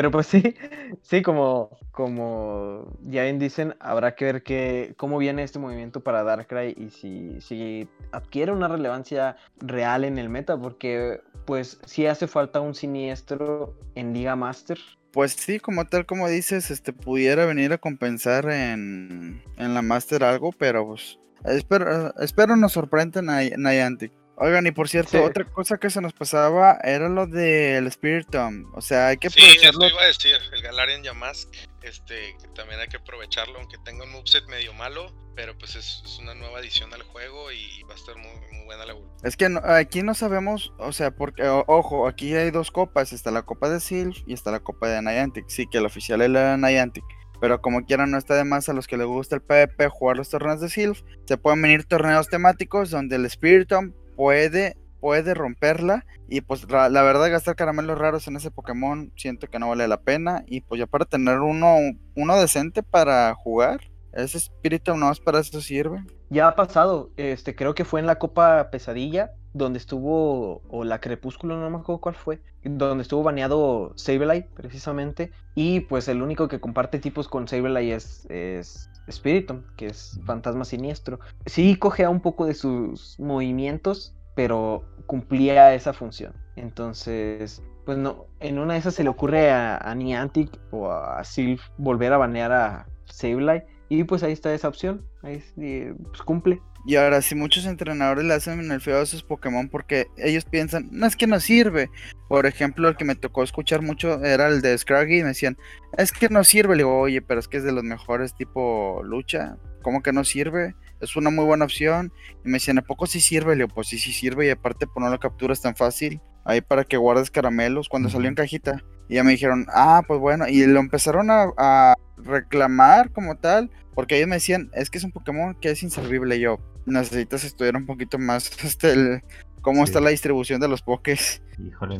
Pero pues sí, sí, como, como ya bien dicen, habrá que ver que, cómo viene este movimiento para Darkrai y si, si adquiere una relevancia real en el meta, porque pues sí hace falta un siniestro en Liga Master. Pues sí, como tal como dices, este pudiera venir a compensar en, en la Master algo, pero pues espero, espero nos sorprendan Niantic. Oigan, y por cierto, otra cosa que se nos pasaba era lo del Spirit O sea, hay que aprovecharlo. Sí, iba a decir, el Galarian Yamask, este, que también hay que aprovecharlo, aunque tenga un moveset medio malo, pero pues es, una nueva adición al juego y va a estar muy, muy buena la evolución. Es que aquí no sabemos, o sea, porque, ojo, aquí hay dos copas, está la copa de Sylph y está la copa de Niantic. Sí, que la oficial es la Niantic. Pero como quieran, no está de más a los que les gusta el PvP jugar los torneos de Sylph. Se pueden venir torneos temáticos donde el Spiritomb puede, puede romperla. Y pues la, verdad, gastar caramelos raros en ese Pokémon siento que no vale la pena. Y pues ya para tener uno, uno decente para jugar, ese espíritu no es para eso sirve. Ya ha pasado, este, creo que fue en la Copa Pesadilla, donde estuvo, o la Crepúsculo, no me acuerdo cuál fue, donde estuvo baneado Sableye, precisamente, y pues el único que comparte tipos con Sableye es, es Spiritomb, que es fantasma siniestro. Sí cogea un poco de sus movimientos, pero cumplía esa función. Entonces, pues no, en una de esas se le ocurre a, Niantic o a Sylph volver a banear a Sableye. Y pues ahí está esa opción, ahí pues cumple. Y ahora, si muchos entrenadores le hacen el feo a sus Pokémon porque ellos piensan, no es que no sirve. Por ejemplo, el que me tocó escuchar mucho era el de Scraggy y me decían, es que no sirve. Le digo, oye, pero es que es de los mejores tipo lucha. ¿Cómo que no sirve? Es una muy buena opción. Y me decían, ¿a poco sí sirve? Le digo, pues sí, sí sirve. Y aparte, por pues, no lo capturas tan fácil. Ahí para que guardes caramelos cuando salió en cajita. Y ya me dijeron, ah, pues bueno. Y lo empezaron a, a reclamar como tal. Porque ellos me decían, es que es un Pokémon que es inservible. yo, necesitas estudiar un poquito más este, cómo está la distribución de los pokés.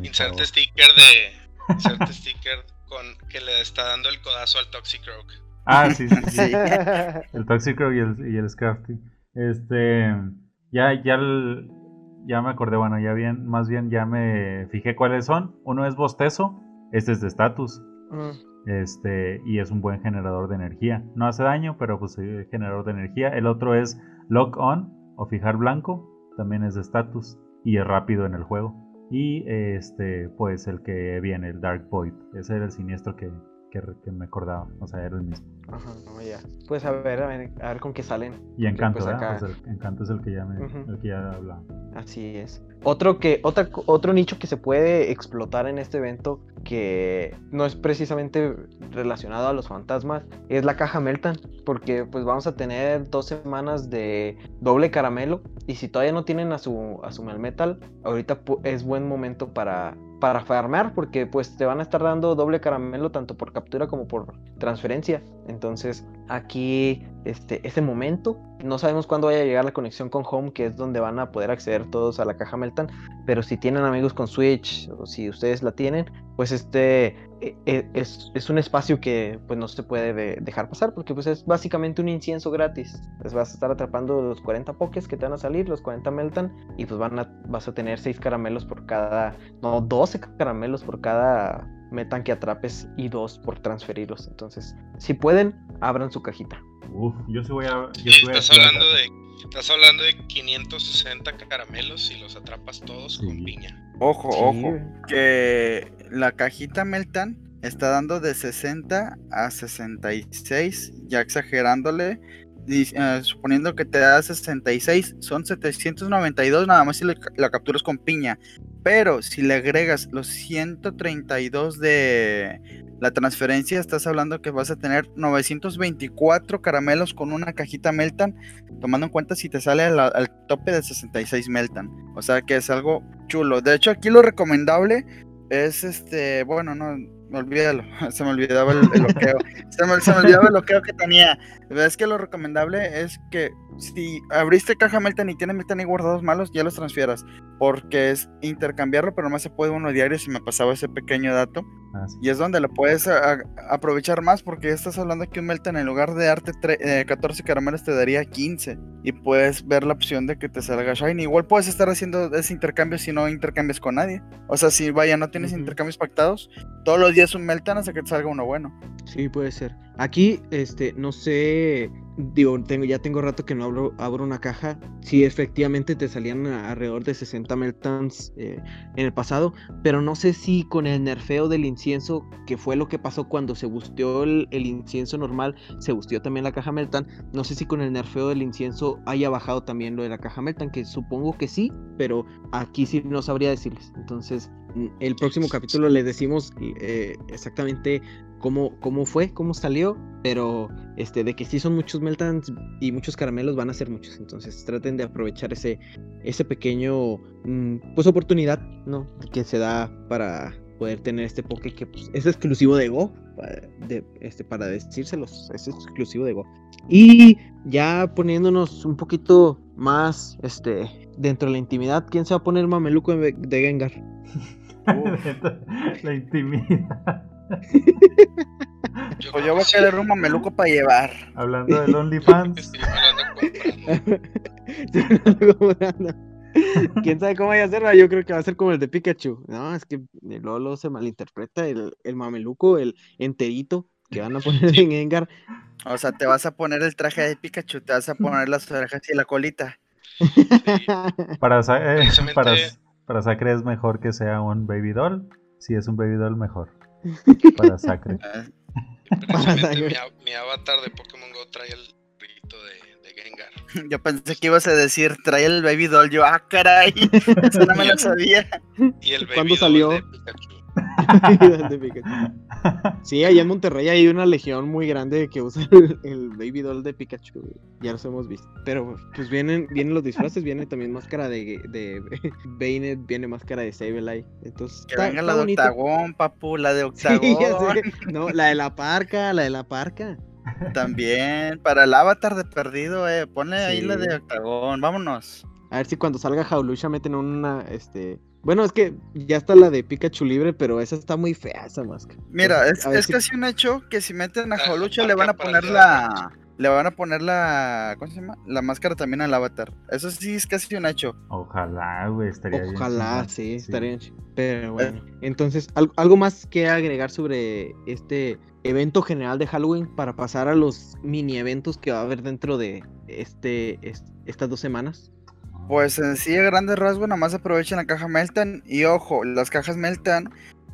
Inserte sticker de. Inserte sticker con que le está dando el codazo al Toxic Rogue. Ah, sí, sí, sí. el Toxicroak y el, y el Scrafty. Este, ya, ya, ya me acordé, bueno, ya bien, más bien ya me fijé cuáles son. Uno es Bostezo, este es de status. Mm. Este, y es un buen generador de energía. No hace daño, pero pues es generador de energía. El otro es Lock On o Fijar Blanco, también es de status y es rápido en el juego. Y este, pues el que viene, el Dark Void, ese era el siniestro que, que, me acordaba, o sea, era el mismo. Ajá, no, ya. Pues a ver, a ver, con qué salen. Y Encanto, pues, pues el Encanto es el que ya, me, el que ya hablaba. Así es. Otro, que, otro nicho que se puede explotar en este evento, que no es precisamente relacionado a los fantasmas, es la caja Meltan, porque pues vamos a tener dos semanas de doble caramelo, y si todavía no tienen a su, a su Melmetal, ahorita es buen momento para para porque pues te van a estar dando doble caramelo tanto por captura como por transferencia. Entonces aquí este, ese momento, no sabemos cuándo vaya a llegar la conexión con Home, que es donde van a poder acceder todos a la caja Meltan, pero si tienen amigos con Switch o si ustedes la tienen, pues este e, e, es, un espacio que pues no se puede dejar pasar porque pues es básicamente un incienso gratis. Pues vas a estar atrapando los 40 pokés que te van a salir, los 40 meltan y pues van a, vas a tener 6 caramelos por cada, no, 12 caramelos por cada metan que atrapes y 2 por transferirlos. Entonces, si pueden, abran su cajita. Uf, yo sí voy a... estás, hablando de, estás hablando de 560 caramelos y los atrapas todos con piña. Ojo, ojo, que la cajita Meltan está dando de 60 a 66, ya exagerándole, eh, suponiendo que te da 66, son 792 nada más si la capturas con piña. Pero si le agregas los 132 de la transferencia, estás hablando que vas a tener 924 caramelos con una cajita Meltan, tomando en cuenta si te sale al, tope de 66 Meltan. O sea que es algo chulo. De hecho, aquí lo recomendable es este, bueno, no, olvídalo, se me olvidaba el, bloqueo. se, me, se me olvidaba el bloqueo que tenía. Es que lo recomendable es que si abriste caja Meltan y tienes Meltan y guardados malos, ya los transfieras. Porque es intercambiarlo, pero nomás se puede uno diario si me pasaba ese pequeño dato. Ah, y es donde lo puedes aprovechar más porque estás hablando que un Meltan en lugar de darte 14 eh, caramelos te daría 15. Y puedes ver la opción de que te salga Shiny. Igual puedes estar haciendo ese intercambio si no intercambias con nadie. O sea, si vaya, no tienes intercambios pactados, todos los días un Meltan hasta que te salga uno bueno. Sí, puede ser. Aquí, este, no sé digo, tengo, ya tengo rato que no abro, una caja. Si efectivamente te salían alrededor de 60 meltons eh, en el pasado, pero no sé si con el nerfeo del incienso, que fue lo que pasó cuando se busteó el, incienso normal, se busteó también la caja meltan. No sé si con el nerfeo del incienso haya bajado también lo de la caja meltan, que supongo que sí, pero aquí sí no sabría decirles. Entonces, el próximo capítulo les decimos eh, exactamente cómo, cómo fue, cómo salió, pero este, de que sí son muchos meltans y muchos caramelos van a ser muchos. Entonces traten de aprovechar ese, ese pequeño, mm, pues oportunidad, ¿no? Que se da para poder tener este poke que pues, es exclusivo de Go, para, de, este, para decírselos, es exclusivo de Go. Y ya poniéndonos un poquito más este, dentro de la intimidad, ¿quién se va a poner mameluco de Gengar? la intimidad. Pues yo voy a querer un mameluco para llevar. Hablando del OnlyFans. ¿Quién sabe cómo vaya a ser? Yo creo que va a ser como el de Pikachu. No, es que Lolo se malinterpreta el, el mameluco, el enterito que van a poner en Engar. O sea, te vas a poner el traje de Pikachu, te vas a poner las orejas y la colita. Para, eh, para, para Sacre es mejor que sea un baby doll. Si es un baby doll, mejor. Para Sacre. mi, avatar de Pokémon Go trae el grito de, Gengar. Yo pensé que ibas a decir, trae el baby doll. Yo, ah, caray, eso no me lo sabía. Y el baby ¿Cuándo salió? sí, allá en Monterrey hay una legión muy grande que usa el, baby doll de Pikachu. Ya los hemos visto. Pero pues vienen, vienen los disfraces, viene también máscara de, de Bainet, viene máscara de Sableye. Entonces, que venga la de Octagón, papu, la de Octagón. no, la de la parca, la de la parca. También, para el avatar de perdido, eh, ponle ahí la de Octagón, vámonos. A ver si cuando salga Jaulusha meten una, este, Bueno, es que ya está la de Pikachu libre, pero esa está muy fea, esa máscara. Mira, es, es si- casi un hecho que si meten a la Jaulucho le van a poner la. Le van a poner la. ¿Cómo se llama? La máscara también al avatar. Eso sí es casi un hecho. Ojalá, güey, estaría bien Ojalá, sí, estaría ch- Pero bueno, entonces, ¿al- ¿algo más que agregar sobre este evento general de Halloween para pasar a los mini eventos que va a haber dentro de este, es- estas dos semanas? Pues en sí, a grandes rasgos, nada más aprovechen la caja Meltan. Y ojo, las cajas Meltan,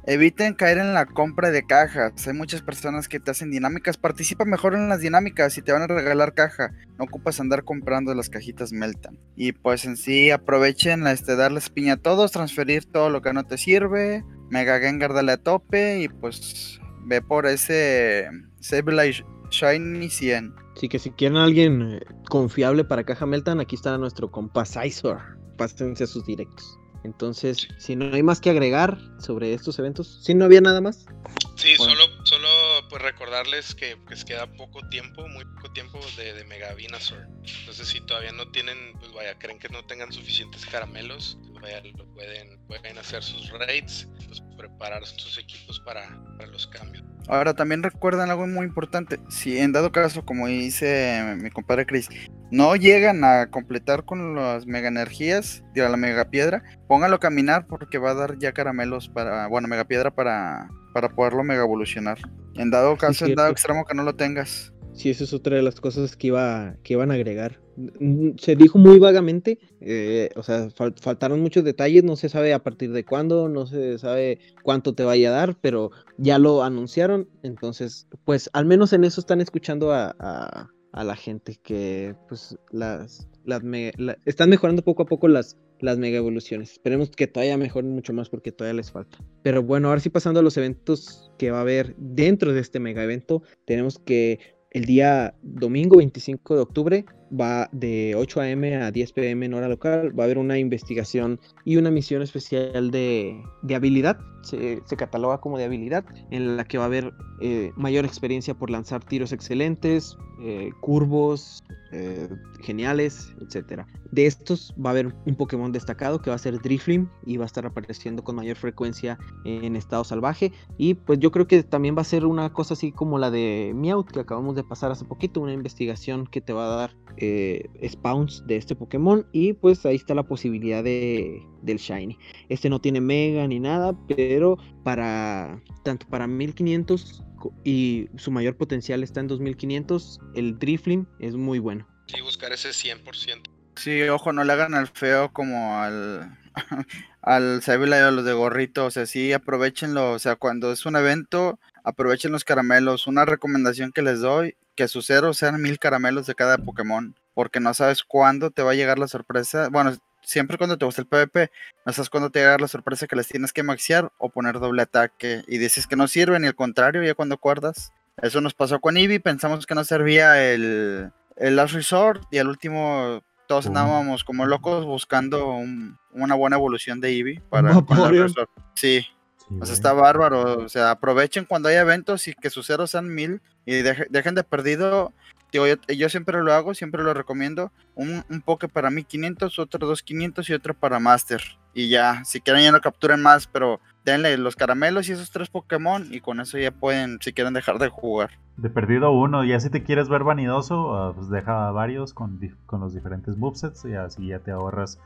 eviten caer en la compra de cajas. Hay muchas personas que te hacen dinámicas. Participa mejor en las dinámicas y te van a regalar caja. No ocupas andar comprando las cajitas Meltan. Y pues en sí, aprovechen este, darles piña a todos, transferir todo lo que no te sirve. Mega Gengar dale a tope y pues ve por ese Sableye Shiny 100. Así que si quieren a alguien eh, confiable para Caja Meltan, aquí está nuestro compa Sizor. Pásense a sus directos. Entonces, si no hay más que agregar sobre estos eventos, si no había nada más. Sí, Bueno. solo, solo pues recordarles que pues queda poco tiempo, muy poco tiempo de, de Mega Venusaur. Entonces si todavía no tienen, pues vaya, creen que no tengan suficientes caramelos, pues vaya, lo pueden, pueden hacer sus raids, pues preparar sus equipos para, para los cambios. Ahora también recuerdan algo muy importante. Si en dado caso, como dice mi compadre Chris, no llegan a completar con las mega energías, digo, la mega piedra, póngalo a caminar porque va a dar ya caramelos para, bueno, mega piedra para, para poderlo mega evolucionar. En dado caso, en dado extremo que no lo tengas. Sí, esa es otra de las cosas que iba que iban a agregar. Mm, Se dijo muy vagamente, eh, o sea, fal- faltaron muchos detalles, no se sabe a partir de cuándo, no se sabe cuánto te vaya a dar, pero ya lo anunciaron, entonces, pues al menos en eso están escuchando a, a- la gente que, pues, las, las me- están mejorando poco a poco las, las mega evoluciones. Esperemos que todavía mejoren mucho más porque todavía les falta. Pero bueno, ahora sí pasando a los eventos que va a haber dentro de este mega evento, tenemos que el día domingo 25 de octubre va de 8 a.m. a 10 p.m. en hora local. Va a haber una investigación y una misión especial de, de habilidad. Se, cataloga como de habilidad, en la que va a haber eh, mayor experiencia por lanzar tiros excelentes, eh, curvos eh, geniales, etcétera. De estos va a haber un Pokémon destacado que va a ser Driflim y va a estar apareciendo con mayor frecuencia en estado salvaje. Y pues yo creo que también va a ser una cosa así como la de Meowth que acabamos de pasar hace poquito, una investigación que te va a dar eh, spawns de este Pokémon y pues ahí está la posibilidad de, del Shiny. Este no tiene Mega ni nada, pero para tanto para 1500 co- y su mayor potencial está en 2500, el Driflim es muy bueno. Sí, buscar ese 100%. Sí, ojo, no le hagan al feo como al al Sableye o los de gorrito, o sea, sí, aprovechenlo, o sea, cuando es un evento, aprovechen los caramelos. Una recomendación que les doy, que sus ceros sean mil caramelos de cada Pokémon, porque no sabes cuándo te va a llegar la sorpresa. Bueno, siempre cuando te gusta el PvP, no sabes cuándo te va a llegar la sorpresa que les tienes que maxear o poner doble ataque y dices que no sirven y al contrario, ya cuando acuerdas. Eso nos pasó con Eevee, pensamos que no servía el, el Last Resort y al último todos andábamos como locos buscando un- una buena evolución de Eevee para con el Last Vaporeon. Resort. Sí, Sí, o sea, está bárbaro. O sea, aprovechen cuando hay eventos y que sus ceros sean mil y deje- dejen de perdido. Digo, yo, yo siempre lo hago, siempre lo recomiendo. Un, un poke para 1500, otro 2500 y otro para Master. Y ya, si quieren ya no capturen más, pero denle los caramelos y esos tres Pokémon y con eso ya pueden, si quieren dejar de jugar. De perdido uno, ya si te quieres ver vanidoso, ah, pues deja varios con, con los diferentes movesets y así ya te ahorras.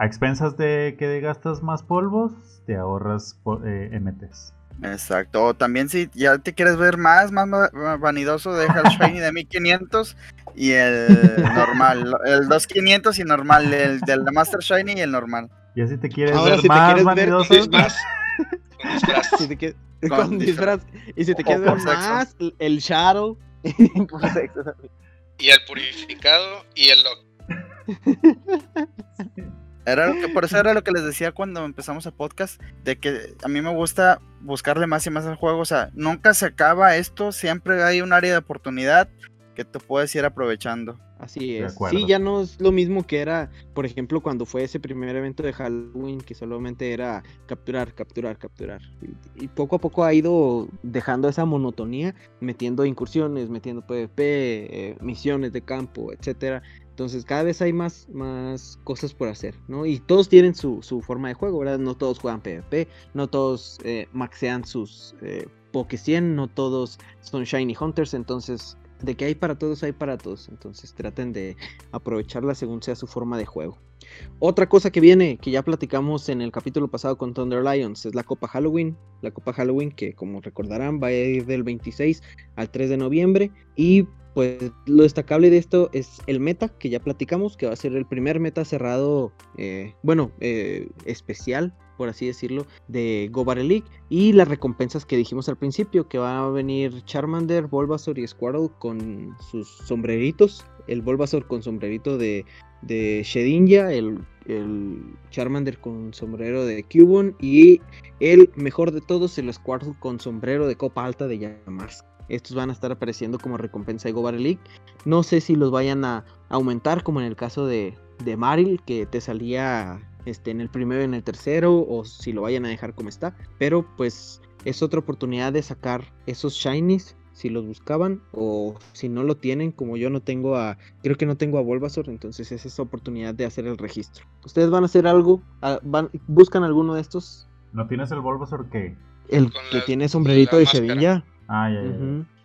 A expensas de que gastas más polvos, te ahorras eh, MTs. Exacto. O también si ya te quieres ver más, más vanidoso, deja el Shiny de 1500 y el normal. El 2500 y normal. El del Master Shiny y el normal. Ya si te quieres Ahora, ver si te más quieres ver vanidoso, Con disfraz. Con disfraz. Si te Con con disfraz. Y si te quieres por ver sexo. más, el Shadow. Y el purificado y el lock. Era lo que, por eso era lo que les decía cuando empezamos el podcast, de que a mí me gusta buscarle más y más al juego. O sea, nunca se acaba esto, siempre hay un área de oportunidad que te puedes ir aprovechando. Así es. Sí, ya no es lo mismo que era, por ejemplo, cuando fue ese primer evento de Halloween, que solamente era capturar, capturar, capturar. Y, y poco a poco ha ido dejando esa monotonía, metiendo incursiones, metiendo PvP, eh, misiones de campo, etcétera. Entonces cada vez hay más, más cosas por hacer, ¿no? Y todos tienen su, forma de juego, ¿verdad? No todos juegan PvP, no todos eh, maxean sus eh, Poke 100, no todos son Shiny Hunters, entonces de que hay para todos, hay para todos. Entonces traten de aprovecharla según sea su forma de juego. Otra cosa que viene, que ya platicamos en el capítulo pasado con Thunder Lions, es la Copa Halloween. La Copa Halloween que como recordarán va a ir del 26 al 3 de noviembre. Y pues lo destacable de esto es el meta que ya platicamos, que va a ser el primer meta cerrado, eh, bueno, eh, especial, por así decirlo, de Go League. Y las recompensas que dijimos al principio, que va a venir Charmander, Bulbasaur y Squirtle con sus sombreritos. El Bulbasaur con sombrerito de, Shedinja, el, el Charmander con sombrero de Cubone y el mejor de todos, el Squirtle con sombrero de copa alta de Yamask. Estos van a estar apareciendo como recompensa de Go League. No sé si los vayan a aumentar, como en el caso de, de Maril, que te salía este, en el primero y en el tercero, o si lo vayan a dejar como está. Pero pues es otra oportunidad de sacar esos shinies si los buscaban o si no lo tienen, como yo no tengo a, creo que no tengo a Bulbasaur, entonces es esa oportunidad de hacer el registro. ¿Ustedes van a hacer algo? Ah, ¿Van, ¿Buscan alguno de estos? ¿No tienes el Bulbasaur qué? El que tiene sombrerito de Sevilla. Ah, ya,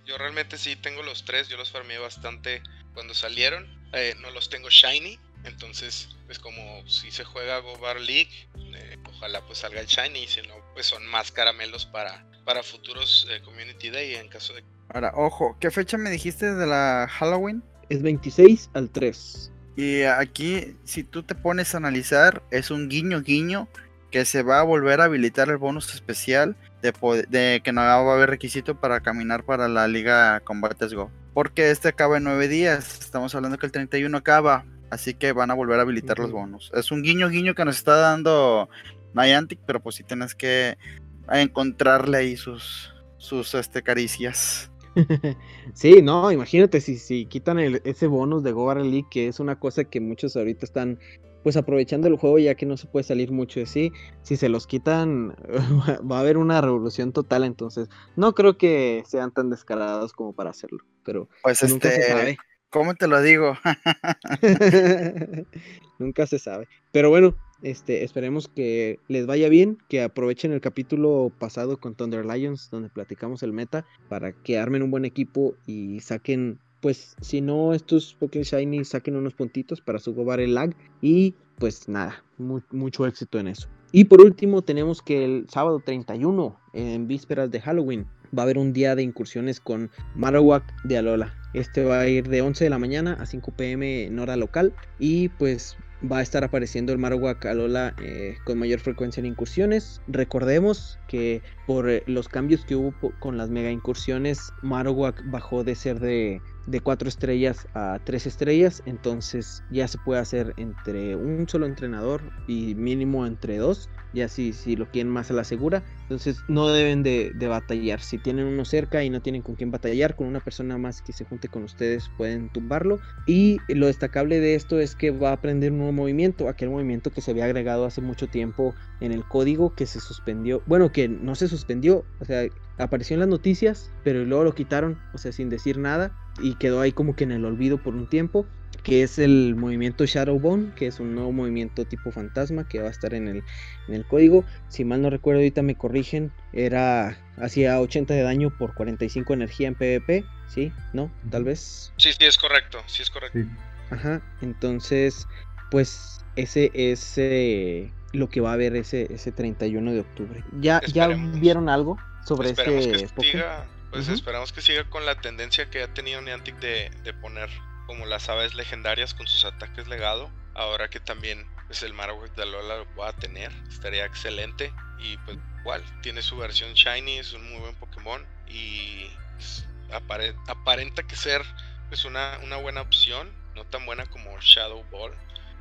Yo realmente sí tengo los tres, yo los farmeé bastante cuando salieron. Eh, no los tengo shiny, entonces pues como si se juega Go Bar League, eh, ojalá pues salga el shiny y si no pues son más caramelos para, para futuros eh, Community Day en caso de... Ahora, ojo, ¿qué fecha me dijiste de la Halloween? Es 26 al 3. Y aquí, si tú te pones a analizar, es un guiño guiño que se va a volver a habilitar el bonus especial de, que no va a haber requisito para caminar para la Liga Combates Go. Porque este acaba en nueve días. Estamos hablando que el 31 acaba. Así que van a volver a habilitar los bonos. Es un guiño guiño que nos está dando Niantic, pero pues sí tienes que encontrarle ahí sus, sus este, caricias. sí, no, imagínate si, si quitan ese bonus de Go League, que es una cosa que muchos ahorita están pues aprovechando el juego ya que no se puede salir mucho de sí, si se los quitan va a haber una revolución total, entonces no creo que sean tan descarados como para hacerlo, pero pues nunca se este, sabe. ¿Cómo te lo digo? nunca se sabe. Pero bueno, este, esperemos que les vaya bien, que aprovechen el capítulo pasado con Thunder Lions, donde platicamos el meta, para que armen un buen equipo y saquen pues si no estos Pokémon Shiny saquen unos puntitos para subovar el lag y pues nada, mucho éxito en eso. Y por último tenemos que el sábado 31, en vísperas de Halloween, va a haber un día de incursiones con Marowak de Alola. Este va a ir de 11 de la mañana a 5 pm en hora local y pues va a estar apareciendo el Marowak Alola eh, con mayor frecuencia en incursiones. Recordemos que por eh, los cambios que hubo con las mega incursiones, Marowak bajó de ser de de 4 estrellas a 3 estrellas, entonces ya se puede hacer entre un solo entrenador y mínimo entre dos, ya si, si lo quieren más a la segura, entonces no deben de, batallar, si tienen uno cerca y no tienen con quién batallar, con una persona más que se junte con ustedes pueden tumbarlo, y lo destacable de esto es que va a aprender un nuevo movimiento, aquel movimiento que se había agregado hace mucho tiempo en el código que se suspendió, bueno que no se suspendió, o sea, apareció en las noticias, pero luego lo quitaron, o sea, sin decir nada, y quedó ahí como que en el olvido por un tiempo, que es el movimiento Shadowbone, que es un nuevo movimiento tipo fantasma que va a estar en el, en el código. Si mal no recuerdo, ahorita me corrigen, era hacía 80 de daño por 45 energía en PvP, ¿sí? ¿No? Tal vez. Sí, sí, es correcto, sí es correcto. Ajá, entonces, pues ese es eh, lo que va a haber ese, ese 31 de octubre. ¿Ya, ¿Ya vieron algo sobre este pues esperamos que siga con la tendencia que ha tenido Niantic de, de poner como las aves legendarias con sus ataques legado. Ahora que también pues, el Marowak de Alola lo pueda tener, estaría excelente. Y pues igual, tiene su versión Shiny, es un muy buen Pokémon. Y pues, aparenta que ser pues una, una buena opción, no tan buena como Shadow Ball.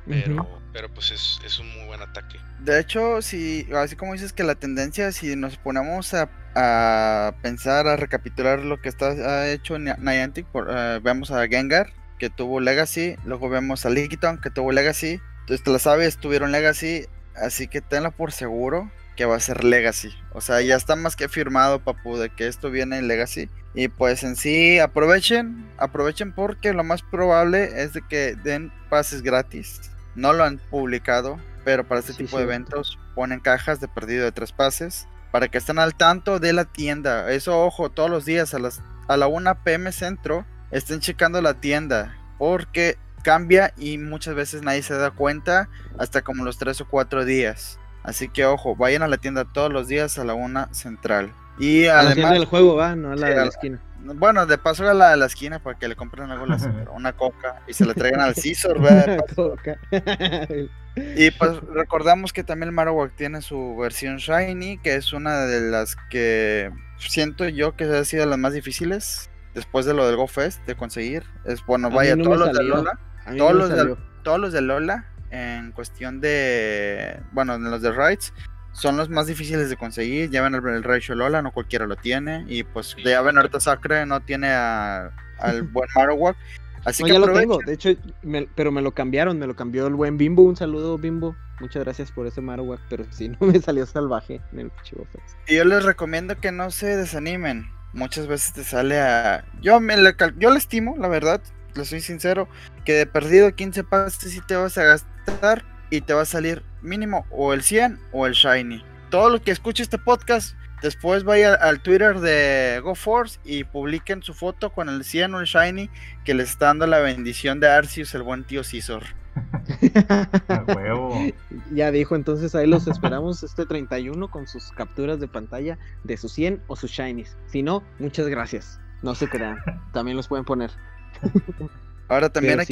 Pero, pero pues es, es, un muy buen ataque. De hecho, si, así como dices que la tendencia, si nos ponemos a a pensar, a recapitular lo que está ha hecho Niantic. Por, uh, vemos a Gengar, que tuvo Legacy. Luego vemos a Lickitung, que tuvo Legacy. Entonces, las aves tuvieron Legacy. Así que tenla por seguro que va a ser Legacy. O sea, ya está más que firmado, papu, de que esto viene en Legacy. Y pues en sí, aprovechen, aprovechen porque lo más probable es de que den pases gratis. No lo han publicado, pero para este tipo de eventos ponen cajas de perdido de tres pases para que estén al tanto de la tienda. Eso, ojo, todos los días a las a la 1 pm centro estén checando la tienda porque cambia y muchas veces nadie se da cuenta hasta como los 3 o 4 días. Así que ojo, vayan a la tienda todos los días a la 1 central. Y a además, del juego, va, no a la de la esquina. Bueno, de paso a la de la esquina para que le compren algo una coca y se la traigan al Caesar, y pues recordamos que también el Marowak tiene su versión Shiny, que es una de las que siento yo que ha sido las más difíciles después de lo del Go Fest de conseguir. Es bueno, vaya, todos los de Lola, todos, los de, todos los de Lola en cuestión de, bueno, en los de Rides son los más difíciles de conseguir. Ya ven el, el Raichu Lola, no cualquiera lo tiene. Y pues ya ven ahorita Sacre no tiene al buen Marowak. Así que ya lo tengo, de hecho, pero me lo cambiaron, me lo cambió el buen Bimbo. Un saludo, Bimbo. Muchas gracias por ese Marowak, pero si no me salió salvaje en el Chivo Y yo les recomiendo que no se desanimen. Muchas veces te sale a. Yo, me le, yo le estimo, la verdad, le soy sincero, que de perdido 15 pases sí te vas a gastar y te va a salir mínimo o el 100 o el Shiny. Todo lo que escuche este podcast, después vaya al Twitter de GoForce y publiquen su foto con el 100 o el Shiny que les está dando la bendición de Arceus, el buen tío Scizor. ya dijo, entonces ahí los esperamos este 31 con sus capturas de pantalla de sus 100 o sus shinies. Si no, muchas gracias. No se crean, también los pueden poner. Ahora también hay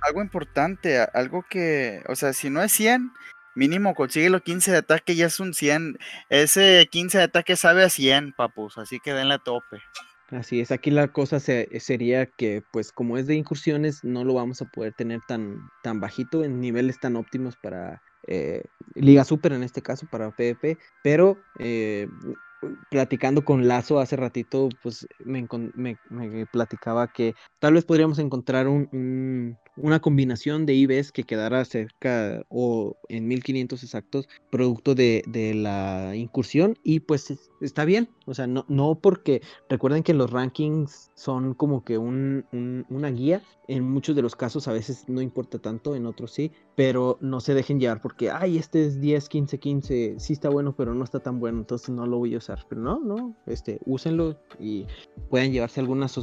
algo, importante, algo que, o sea, si no es 100, mínimo consigue los 15 de ataque, ya es un 100. Ese 15 de ataque sabe a 100, papus, así que denle a tope. Así es, aquí la cosa sería que, pues como es de incursiones, no lo vamos a poder tener tan, tan bajito en niveles tan óptimos para eh, Liga Super, en este caso, para PvP, pero eh, platicando con Lazo hace ratito, pues me, platicaba que tal vez podríamos encontrar un, una combinación de IBs que quedara cerca o en 1500 exactos, producto de, de la incursión, y pues está bien, o sea, no, no porque recuerden que los rankings son como que un, una guía. En muchos de los casos a veces no importa tanto, en otros sí, pero no se dejen llevar porque, ay, este es 10, 15, 15, sí está bueno, pero no está tan bueno, entonces no lo voy a usar. Pero no, no, este, úsenlo y pueden llevarse algunas,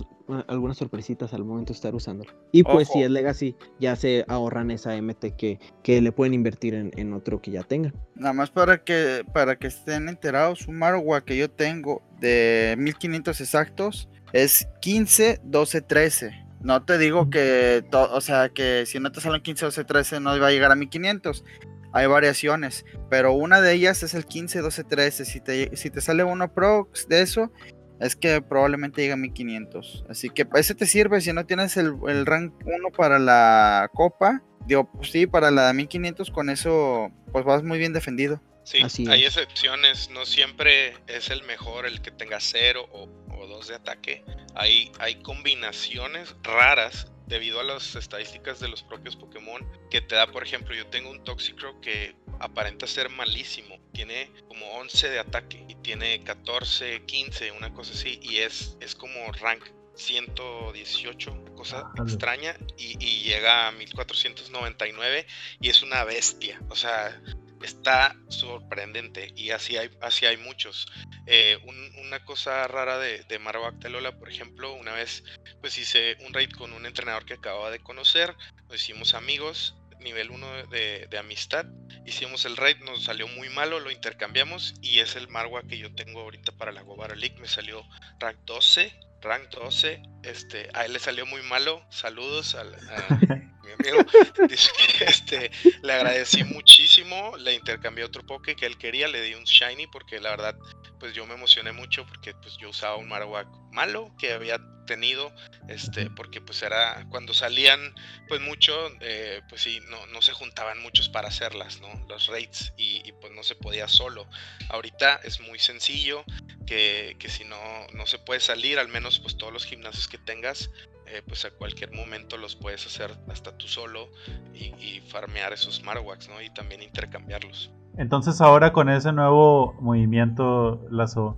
algunas sorpresitas al momento de estar usándolo. Y pues si es Legacy, ya se ahorran esa MT que, que le pueden invertir en, en otro que ya tengan. Nada más para que, para que estén enterados, un Marowak que yo tengo de 1500 exactos es 15, 12, 13. No te digo que, o sea, que si no te salen 15, 12, 13 no va a llegar a 1500. Hay variaciones, pero una de ellas es el 15, 12, 13. Si te, si te sale uno prox de eso, es que probablemente llegue a 1500. Así que ese te sirve si no tienes el, el rank 1 para la copa. Digo, pues sí, para la de 1500, con eso pues vas muy bien defendido. Sí, hay excepciones, no siempre es el mejor el que tenga cero o, dos de ataque. Hay, hay combinaciones raras debido a las estadísticas de los propios Pokémon que te da, por ejemplo, yo tengo un Toxicroak que aparenta ser malísimo, tiene como 11 de ataque y tiene 14, 15, una cosa así, y es, es como rank 118, cosa extraña, y, y, llega a 1499 y es una bestia. O sea, está sorprendente y así hay, así hay muchos. Eh, una cosa rara de, de Telola, por ejemplo, una vez pues hice un raid con un entrenador que acababa de conocer, nos hicimos amigos, nivel 1 de, de, amistad, hicimos el raid, nos salió muy malo, lo intercambiamos y es el Marwa que yo tengo ahorita para la Gobara League, me salió rank 12, rank 12, este, a él le salió muy malo, saludos al, a, amigo. Dice que este, le agradecí muchísimo, le intercambié otro poke que él quería, le di un shiny porque la verdad, pues yo me emocioné mucho porque pues yo usaba un Marowak malo que había tenido, este, porque pues era cuando salían pues mucho, eh, pues sí, no, no se juntaban muchos para hacerlas, ¿no? Los raids y, y, pues no se podía solo. Ahorita es muy sencillo que, que si no, no se puede salir, al menos pues todos los gimnasios que tengas, eh, pues a cualquier momento los puedes hacer hasta tú solo y, farmear esos Marowaks, ¿no? Y también intercambiarlos. Entonces ahora con ese nuevo movimiento, Lazo,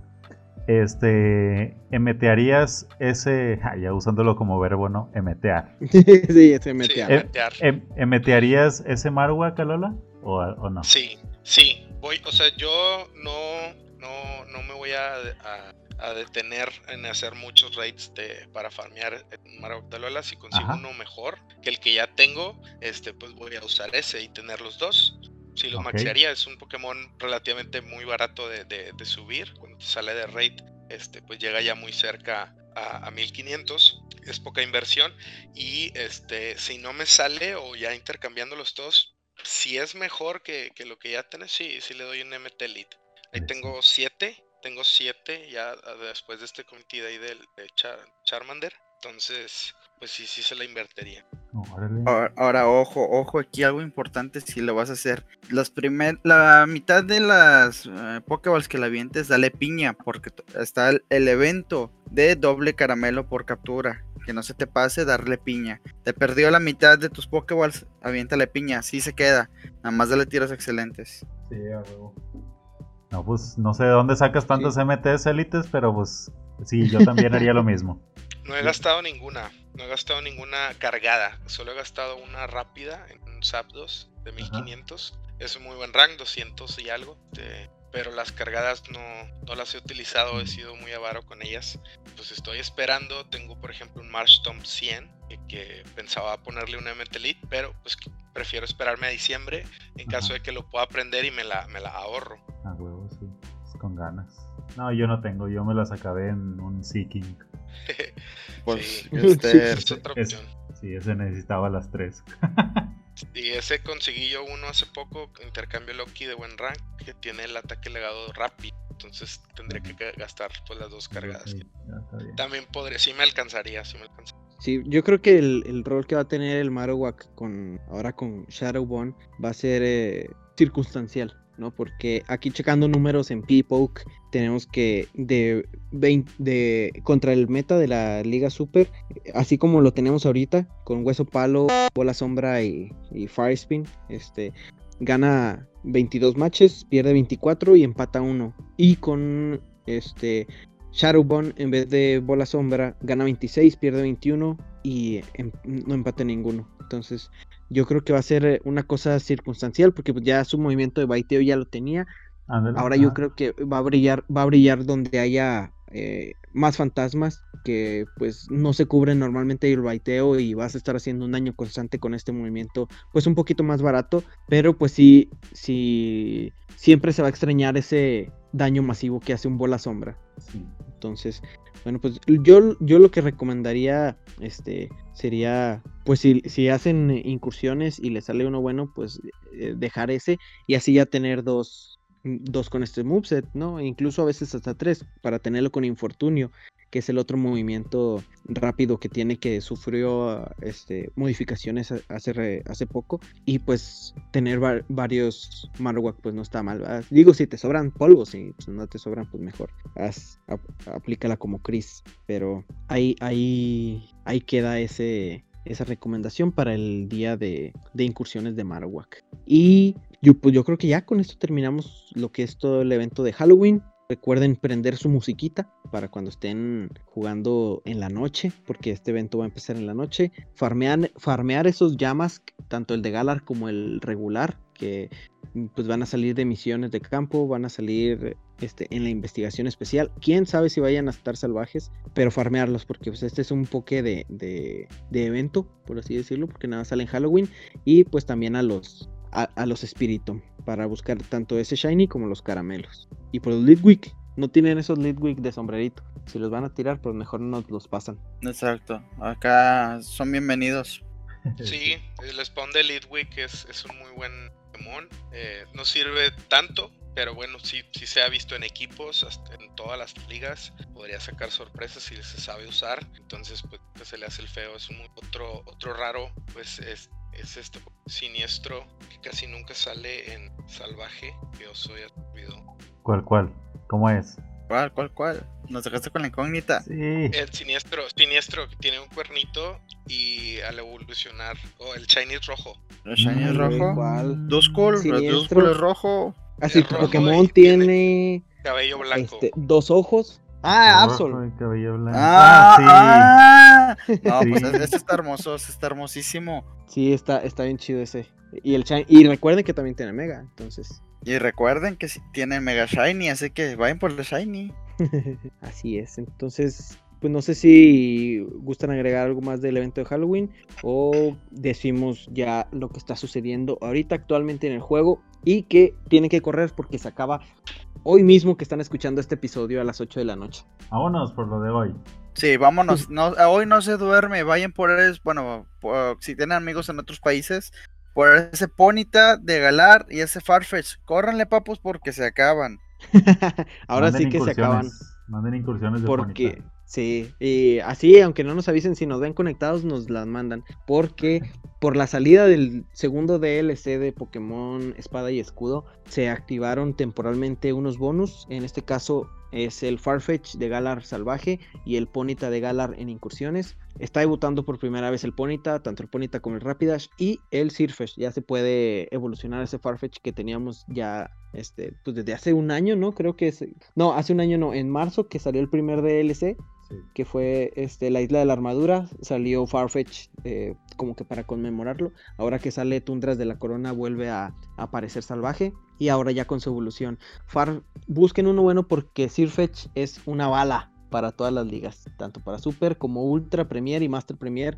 este, emetearías ese, ya usándolo como verbo, ¿no? Emetear. sí, ese metear. Sí, Eh, metear. Em- ¿Emetearías ese Marowak, Alola? ¿O, o no? Sí, sí, voy, o sea, yo no, no, no me voy a, a- a detener en hacer muchos raids de, para farmear en Marowak de Alola. Si consigo Ajá. uno mejor que el que ya tengo, este, pues voy a usar ese y tener los dos. Si lo Ok. maxearía, es un Pokémon relativamente muy barato de, de- de subir. Cuando te sale de raid, este, pues llega ya muy cerca a, a 1500. Es poca inversión. Y este, si no me sale o ya intercambiando los dos, si es mejor que, que lo que ya tenés, sí, sí le doy un MT Elite. Ahí tengo siete, tengo siete ya ah, después de este comité de ahí del de Char- Charmander. Entonces, pues sí, sí se la invertiría. Ahora, ahora, ojo, ojo, aquí algo importante si lo vas a hacer. Las primer, la mitad de las eh, Pokéballs que la avientes, dale piña, porque está el, el evento de doble caramelo por captura. Que no se te pase darle piña. Te perdió la mitad de tus Pokéballs, aviéntale piña, así se queda. Nada más dale tiros excelentes. Sí, a huevo. No, pues no sé de dónde sacas tantos MTs élites, pero pues sí, yo también haría lo mismo. No he gastado ninguna, no he gastado ninguna cargada, solo he gastado una rápida en un Zapdos de 1500. Es un muy buen rank, 200 y algo. este, pero las cargadas no, no las he utilizado, he sido muy avaro con ellas. Pues estoy esperando, tengo por ejemplo un Marshtomp 100 que, que pensaba ponerle un MT Elite, pero pues prefiero esperarme a diciembre en caso Ajá. de que lo pueda aprender y me la, me la ahorro. Sí. Con ganas. No, yo no tengo, yo me las acabé en un Seeking. Pues, Sí. este, Es otra Es- opción. sí, ese necesitaba las tres. Y ese conseguí yo uno hace poco, intercambio Loki de buen rank, que tiene el ataque legado rápido. Entonces tendré que ga- gastar pues las dos cargadas. Sí. También podría, sí me alcanzaría, sí me alcanzaría. Sí, yo creo que el, el rol que va a tener el Marowak con ahora con Shadowbone va a ser eh, circunstancial, ¿no? Porque aquí checando números en P-Poke tenemos que de, 20 de contra el meta de la Liga Super, así como lo tenemos ahorita con Hueso Palo, Bola Sombra y, y Fire Spin, este gana 22 matches, pierde 24 y empata 1. Y con este Shadowbone en vez de bola sombra gana 26, pierde 21 y em- no empate ninguno. Entonces yo creo que va a ser eh, una cosa circunstancial porque pues, ya su movimiento de baiteo ya lo tenía. Ándale, Ahora yo creo que va a brillar, va a brillar donde haya eh, más fantasmas que pues no se cubren normalmente el baiteo y vas a estar haciendo un daño constante con este movimiento pues un poquito más barato, pero pues sí, sí, siempre se va a extrañar ese daño masivo que hace un bola sombra. Sí. Entonces, bueno, pues yo, yo lo que recomendaría este, sería, pues si, si hacen incursiones y les sale uno bueno, pues eh, dejar ese y así ya tener dos, dos con este moveset, ¿no? E incluso a veces hasta tres para tenerlo con infortunio, que es el otro movimiento rápido que tiene que sufrió este, modificaciones hace, hace poco y pues tener va- varios Marowak pues no está mal. Digo, si te sobran polvos y pues, no te sobran pues mejor, haz, ap- aplícala como Chris, pero ahí, ahí, ahí queda ese, esa recomendación para el día de, de incursiones de Marowak. Y yo, pues yo creo que ya con esto terminamos lo que es todo el evento de Halloween. Recuerden prender su musiquita para cuando estén jugando en la noche, porque este evento va a empezar en la noche. Farmear, farmear esos llamas, tanto el de Galar como el regular, que pues van a salir de misiones de campo, van a salir este, en la investigación especial. Quién sabe si vayan a estar salvajes, pero farmearlos, porque pues, este es un poke de, de, de evento, por así decirlo, porque nada sale en Halloween. Y pues también a los, a, a los Spiritomb, para buscar tanto ese Shiny como los caramelos. Y por los Litwick, no tienen esos Litwick de sombrerito. Si los van a tirar, pues mejor no los pasan. exacto. Acá son bienvenidos. Sí, el spawn de Lidwick es, es un muy buen Pokémon. eh, no sirve tanto, pero bueno, sí, sí se ha visto en equipos, hasta en todas las ligas. Podría sacar sorpresas si se sabe usar. Entonces, pues se le hace el feo. Es un muy- otro, otro raro, pues es, es este siniestro que casi nunca sale en salvaje. Que yo soy atrevido. ¿Cuál, cuál? ¿Cómo es? ¿Cuál, cuál, cuál? Nos dejaste con la incógnita. Sí. El siniestro, siniestro que tiene un cuernito y al evolucionar, o el shiny rojo. El shiny Mm, rojo. Duskull, el Siniestro. Duskull es rojo. Así, Pokémon tiene Cabello blanco. este, dos ojos, Ah, Absol. y cabello blanco. Ah, Ah, ah. No, Sí. pues este está hermoso, este está hermosísimo. Sí, está, está bien chido ese. Y el Shiny- Y recuerden que también tiene Mega, entonces. Y recuerden que si tienen Mega Shiny, así que vayan por el Shiny. Así es. Entonces, pues no sé si gustan agregar algo más del evento de Halloween o decimos ya lo que está sucediendo ahorita actualmente en el juego y que tienen que correr porque se acaba hoy mismo que están escuchando este episodio a las 8 de la noche. Vámonos por lo de hoy. Sí, vámonos. No, hoy no se duerme. Vayan por es, bueno, por- si tienen amigos en otros países, por ese Ponita de Galar y ese Farfetch. Córranle, papus, porque se acaban. Ahora Manden sí que se acaban. Manden incursiones de Porque, Bonita. Sí, y así, aunque no nos avisen, si nos ven conectados, nos las mandan. Porque por la salida del segundo DLC de Pokémon Espada y Escudo, se activaron temporalmente unos bonus. En este caso es el Farfetch de Galar Salvaje y el Ponita de Galar en incursiones. Está debutando por primera vez el Ponita, tanto el Ponita como el Rapidash y el Sirfetch. Ya se puede evolucionar ese Farfetch que teníamos ya este, pues desde hace un año, ¿no? Creo que es. No, hace un año no, en marzo que salió el primer DLC, Sí. que fue este, la isla de la armadura, salió Farfetch eh, como que para conmemorarlo. Ahora que sale Tundras de la Corona vuelve a, a aparecer salvaje y ahora ya con su evolución. Far, busquen uno bueno porque Sirfetch es una bala para todas las ligas, tanto para Super como Ultra Premier y Master Premier.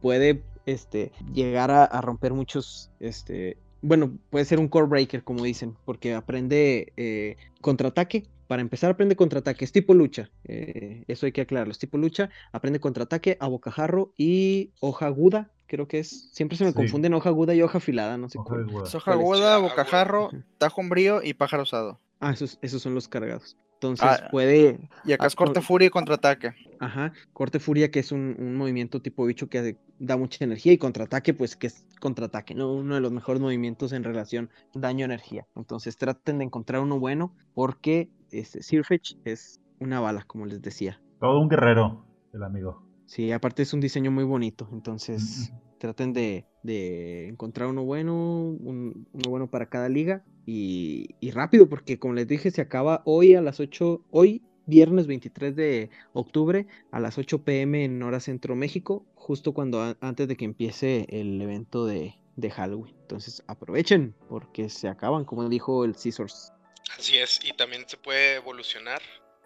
Puede este, llegar a, a romper muchos este, bueno, puede ser un core breaker, como dicen, porque aprende eh, contraataque. Para empezar, aprende contraataque. Es tipo lucha. eh, eso hay que aclararlo. Es tipo lucha. Aprende contraataque a bocajarro y hoja aguda. Creo que es. Siempre se me Sí. confunden hoja aguda y hoja afilada. No sé Hoja cuál. de Buda. Soja ¿Cuál es? aguda, Agua. bocajarro, tajo umbrío y pájaro osado. Ah, esos, esos son los cargados. Entonces Ah. puede. Y acá Ah, es corte furia y contraataque. Ajá. Corte furia, que es un, un movimiento tipo bicho que da mucha energía. Y contraataque, pues que es contraataque, ¿no? Uno de los mejores movimientos en relación daño-energía. Entonces traten de encontrar uno bueno. Porque este, Sirfetch es una bala, como les decía. Todo un guerrero, el amigo. Sí, aparte es un diseño muy bonito. Entonces Ujú. traten de, de encontrar uno bueno, un- uno bueno para cada liga y, rápido, porque como les dije, se acaba hoy a las 8, hoy viernes 23 de octubre a las 8 pm en hora centro México, justo cuando antes de que empiece el evento de, de Halloween. Entonces aprovechen, porque se acaban, como dijo el Scissors. Así es, y también se puede evolucionar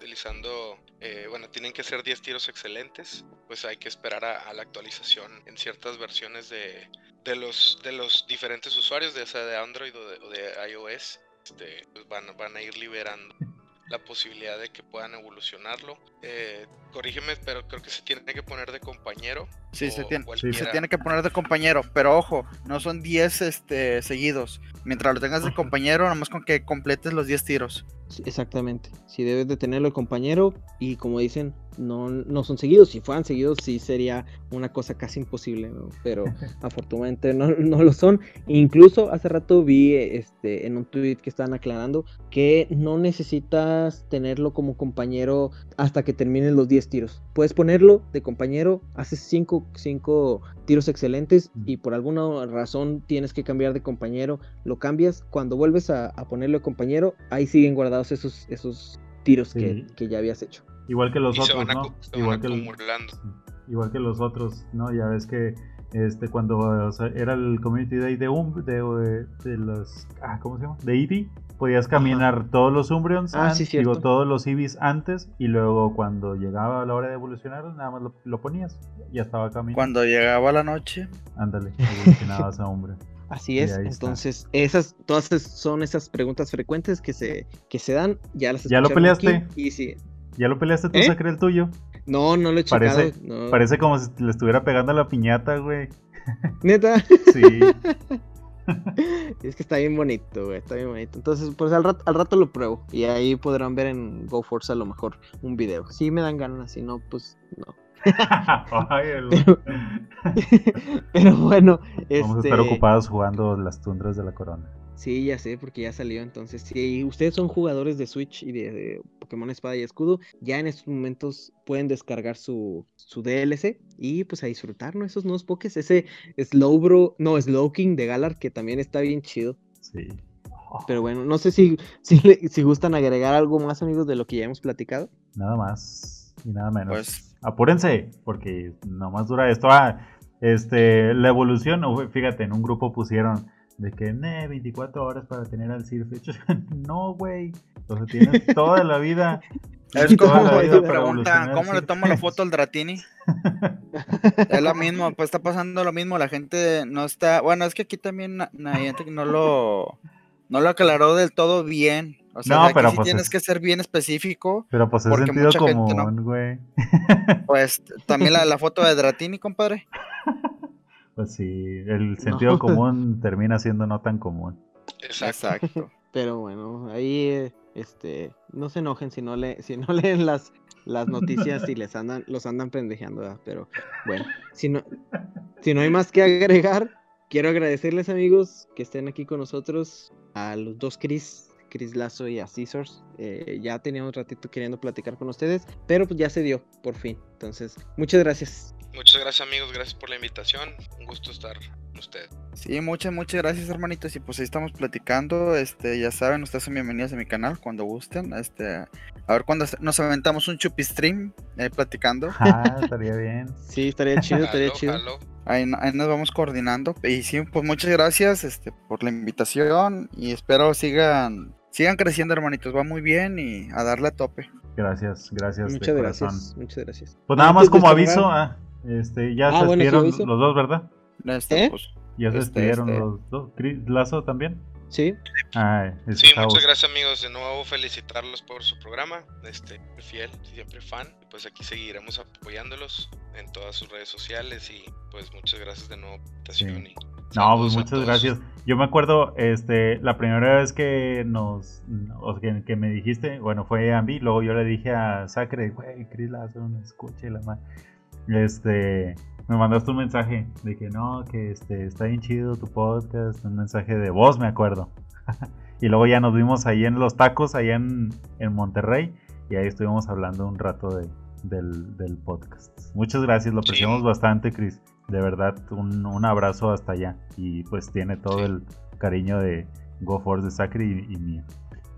utilizando, eh, bueno, tienen que ser 10 tiros excelentes, pues hay que esperar a, la actualización en ciertas versiones de, de los, de los diferentes usuarios, ya sea de Android o de, o de iOS, este, pues van, van a ir liberando la posibilidad de que puedan evolucionarlo. Eh, corrígeme, pero creo que se tiene que poner de compañero. Sí, se tiene, cualquiera. se tiene que poner de compañero, pero ojo, no son 10 este, seguidos. Mientras lo tengas de compañero, nomás con que completes los 10 tiros. Sí, Exactamente. Si debes de tenerlo el compañero y como dicen, no, no son seguidos. Si fueran seguidos sí sería una cosa casi imposible, ¿no? Pero afortunadamente no, no lo son. Incluso hace rato vi este, en un tweet que estaban aclarando que no necesitas tenerlo como compañero hasta que termines los 10 tiros. Puedes ponerlo de compañero, haces 5 tiros excelentes y por alguna razón tienes que cambiar de compañero, lo cambias. Cuando vuelves a, a ponerlo de compañero, ahí siguen guardados esos, esos tiros que, Sí. que ya habías hecho. Igual que los y otros, ¿no? Igual que, el- igual que los otros, ¿no? Ya ves que este cuando o sea, era el Community Day de, um, de, de, de los... Ah, ¿Cómo se llama? De Eevee. Podías caminar todos los Umbreons, Ah, sí, digo, todos los Eevees antes y luego cuando llegaba la hora de evolucionar, nada más lo, lo ponías. Ya estaba caminando. Cuando llegaba la noche, Ándale, evolucionabas a Umbreon. Así es, está. entonces esas todas son esas preguntas frecuentes que se que se dan, ya las ¿Ya lo aquí, peleaste? y sí. ¿Ya lo peleaste tú, ¿Eh? Sacre, el tuyo? No, no lo he checado. Parece- no. Parece como si le estuviera pegando a la piñata, güey. Neta, Sí. es que está bien bonito, güey, está bien bonito. Entonces, pues al rato, al rato lo pruebo y ahí podrán ver en GoForce a lo mejor un video. Si me dan ganas, si no, pues no. Pero bueno, Vamos a este, estar ocupados jugando las tundras de la corona. Sí, ya sé, porque ya salió. Entonces, si ustedes son jugadores de Switch y de, de Pokémon Espada y Escudo, ya en estos momentos pueden descargar su, su DLC y pues a disfrutar, ¿no? Esos nuevos Pokés, ese Slowbro, no, Slowking de Galar, que también está bien chido. Sí. Pero bueno, no sé si, si, le- si gustan agregar algo más, amigos, de lo que ya hemos platicado. Nada más y nada menos. Pues- Apúrense, porque nomás dura esto. Ah, este, la evolución, o fíjate, en un grupo pusieron de que, ne, 24 horas para tener al Sirfetch. no, güey. Entonces tienes toda la vida. Es como la cuando evolucionar ¿cómo le tomo la foto al Dratini? es lo mismo, pues está pasando lo mismo, la gente no está, bueno, es que aquí también na- na- hay gente que no lo, no lo aclaró del todo bien. O sea, No, aquí pero sí pues tienes es- que ser bien específico. Pero pues es Porque sentido mucha gente no. güey. Pues también la, la foto de Dratini, compadre. Pues sí, el sentido común termina siendo no tan común. Exacto. Exacto. Pero bueno, ahí este, no se enojen si no le, si no leen las, las noticias y les andan, los andan pendejeando, ¿verdad? pero bueno, si no, si no hay más que agregar, quiero agradecerles amigos que estén aquí con nosotros, a los dos Chris, Chris Lazo y a Caesars. Eh, ya teníamos un ratito queriendo platicar con ustedes, pero pues ya se dio, por fin. Entonces, muchas gracias. Muchas gracias amigos, gracias por la invitación. Un gusto estar con ustedes. Sí, muchas, muchas gracias, hermanitos. Y pues ahí estamos platicando. Este, ya saben, ustedes son bienvenidos a mi canal cuando gusten. Este, a ver cuando nos aventamos un chupi stream eh, platicando. Ah, estaría bien. Sí, estaría chido, estaría chido. Ahí, no- ahí nos vamos coordinando. Y sí, pues muchas gracias este, por la invitación. Y espero sigan, sigan creciendo, hermanitos. Va muy bien y a darle a tope. Gracias, gracias de Muchas corazón. gracias, muchas gracias. Pues nada más como aviso, ah, este, ya Ah, se bueno, despidieron los dos, ¿verdad? Este, ¿Eh? pues, Ya se Este, despidieron este. los dos. ¿Chris Lazo también? Sí, Ah, esos Sí, muchas gracias amigos. De nuevo felicitarlos por su programa. Este, fiel, siempre fan. Y pues aquí seguiremos apoyándolos en todas sus redes sociales. Y pues muchas gracias de nuevo por la invitación. Sí. y No, pues a muchas gracias. Yo me acuerdo, este, la primera vez que nos, o que, que me dijiste, bueno, fue Ambi, luego yo le dije a Sacre, güey, Chris Lazo, no escuche la madre. Este, me mandaste un mensaje de que no, que este, está bien chido tu podcast, un mensaje de voz, me acuerdo. y luego ya nos vimos ahí en los tacos, allá en, en Monterrey, y ahí estuvimos hablando un rato de, del, del podcast. Muchas gracias, lo Sí. apreciamos bastante, Chris. De verdad, un, un abrazo hasta allá. Y pues tiene todo Sí. el cariño de GoForce de Sacre y, y mío.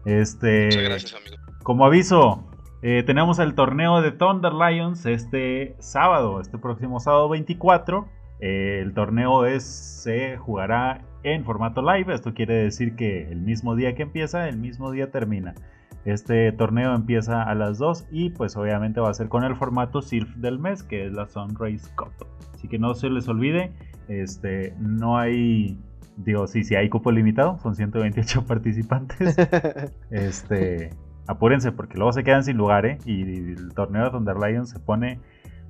Este, Muchas gracias amigos. como aviso, eh, tenemos el torneo de Thunder Lions este sábado, este próximo sábado 24. Eh, el torneo es, se jugará en formato live. Esto quiere decir que el mismo día que empieza, el mismo día termina. Este torneo empieza a las 2 y pues obviamente va a ser con el formato SILF del mes, que es la Sunrise Cup. Así que no se les olvide, este, no hay, digo, sí, sí hay cupo limitado, son 128 participantes. Este, apúrense porque luego se quedan sin lugar, ¿eh? Y el torneo de Thunder Lions se pone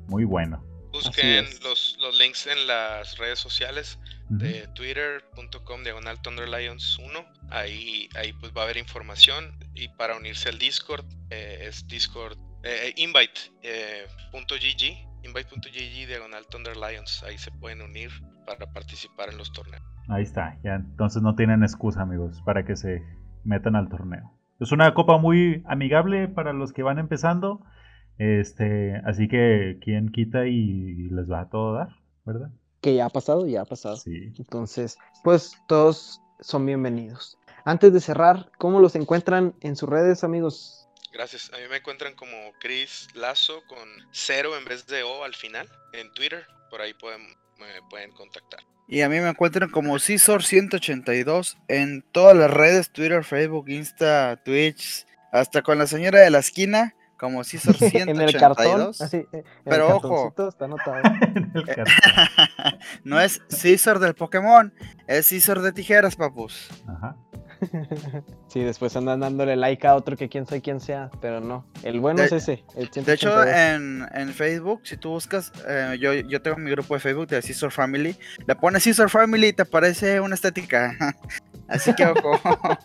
muy bueno. Busquen los, los links en las redes sociales de twitter.com diagonal Thunder Lions 1. Ahí, ahí pues va a haber información. Y para unirse al Discord eh, es Discord eh, invite.gg invite.gg diagonal Thunder Lions. Ahí se pueden unir para participar en los torneos. Ahí está, ya entonces no tienen excusa, amigos, para que se metan al torneo. Es una copa muy amigable para los que van empezando. Este, así que quien quita y les va a todo dar, ¿verdad? que ya ha pasado, ya ha pasado. Sí. Entonces, pues todos son bienvenidos. Antes de cerrar, ¿cómo los encuentran en sus redes, amigos? Gracias. A mí me encuentran como Chris Lazo con cero en vez de O al final en Twitter. Por ahí pueden, me pueden contactar. Y a mí me encuentran como Cisor182 en todas las redes, Twitter, Facebook, Insta, Twitch, hasta con la señora de la esquina, como Cisor182. en el cartón, así, eh, en Pero el ojo. cartoncito está anotado. En el cartón. no es Cisor del Pokémon, es Cisor de tijeras, papus. Sí, después andan dándole like a otro que quién sabe quién sea, pero no. El bueno De- es ese. el De hecho, 182. en, en Facebook, si tú buscas, eh, yo, yo tengo mi grupo de Facebook de Cisor Family, le pones Cisor Family y te aparece una estética. Así que ojo.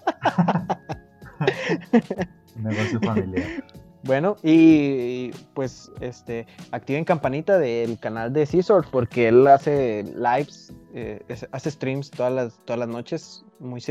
Un negocio familiar. Bueno, y, y, pues este activen campanita del canal de Caesar porque él hace lives, eh, hace streams todas las, todas las noches, muy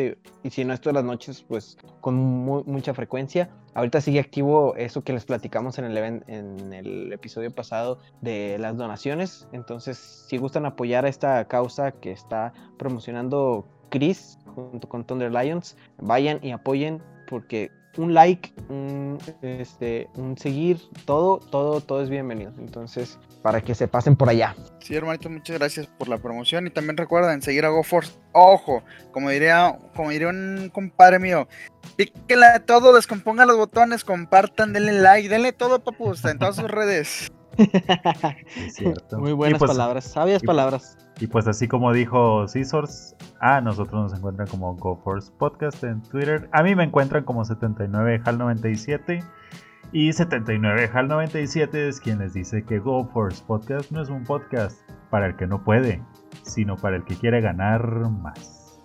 y si no es todas las noches, pues con mu- mucha frecuencia. Ahorita sigue activo eso que les platicamos en el, en el episodio pasado de las donaciones. Entonces, si gustan apoyar a esta causa que está promocionando Chris junto con Thunder Lions. Vayan y apoyen porque un like, un, este, un seguir, todo, todo, todo es bienvenido. Entonces, para que se pasen por allá. Sí, hermanito, muchas gracias por la promoción y también recuerden seguir a GoForce. Ojo, como diría, como diría un compadre mío, píquenle todo, descompongan los botones, compartan, denle like, denle todo, papus, en todas sus redes. Es cierto. Muy buenas pues- palabras, sabias y- palabras. Y pues así como dijo Scissors, a nosotros nos encuentran como GoForce Podcast en Twitter. A mí me encuentran como 79HAL97. Y 79HAL97 es quien les dice que GoForce Podcast no es un podcast para el que no puede, sino para el que quiere ganar más.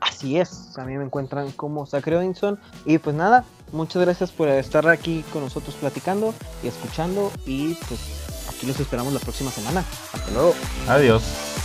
Así es, a mí me encuentran como Sacre Odinson. Y pues nada, muchas gracias por estar aquí con nosotros platicando y escuchando. Y pues aquí los esperamos la próxima semana. Hasta luego. Adiós.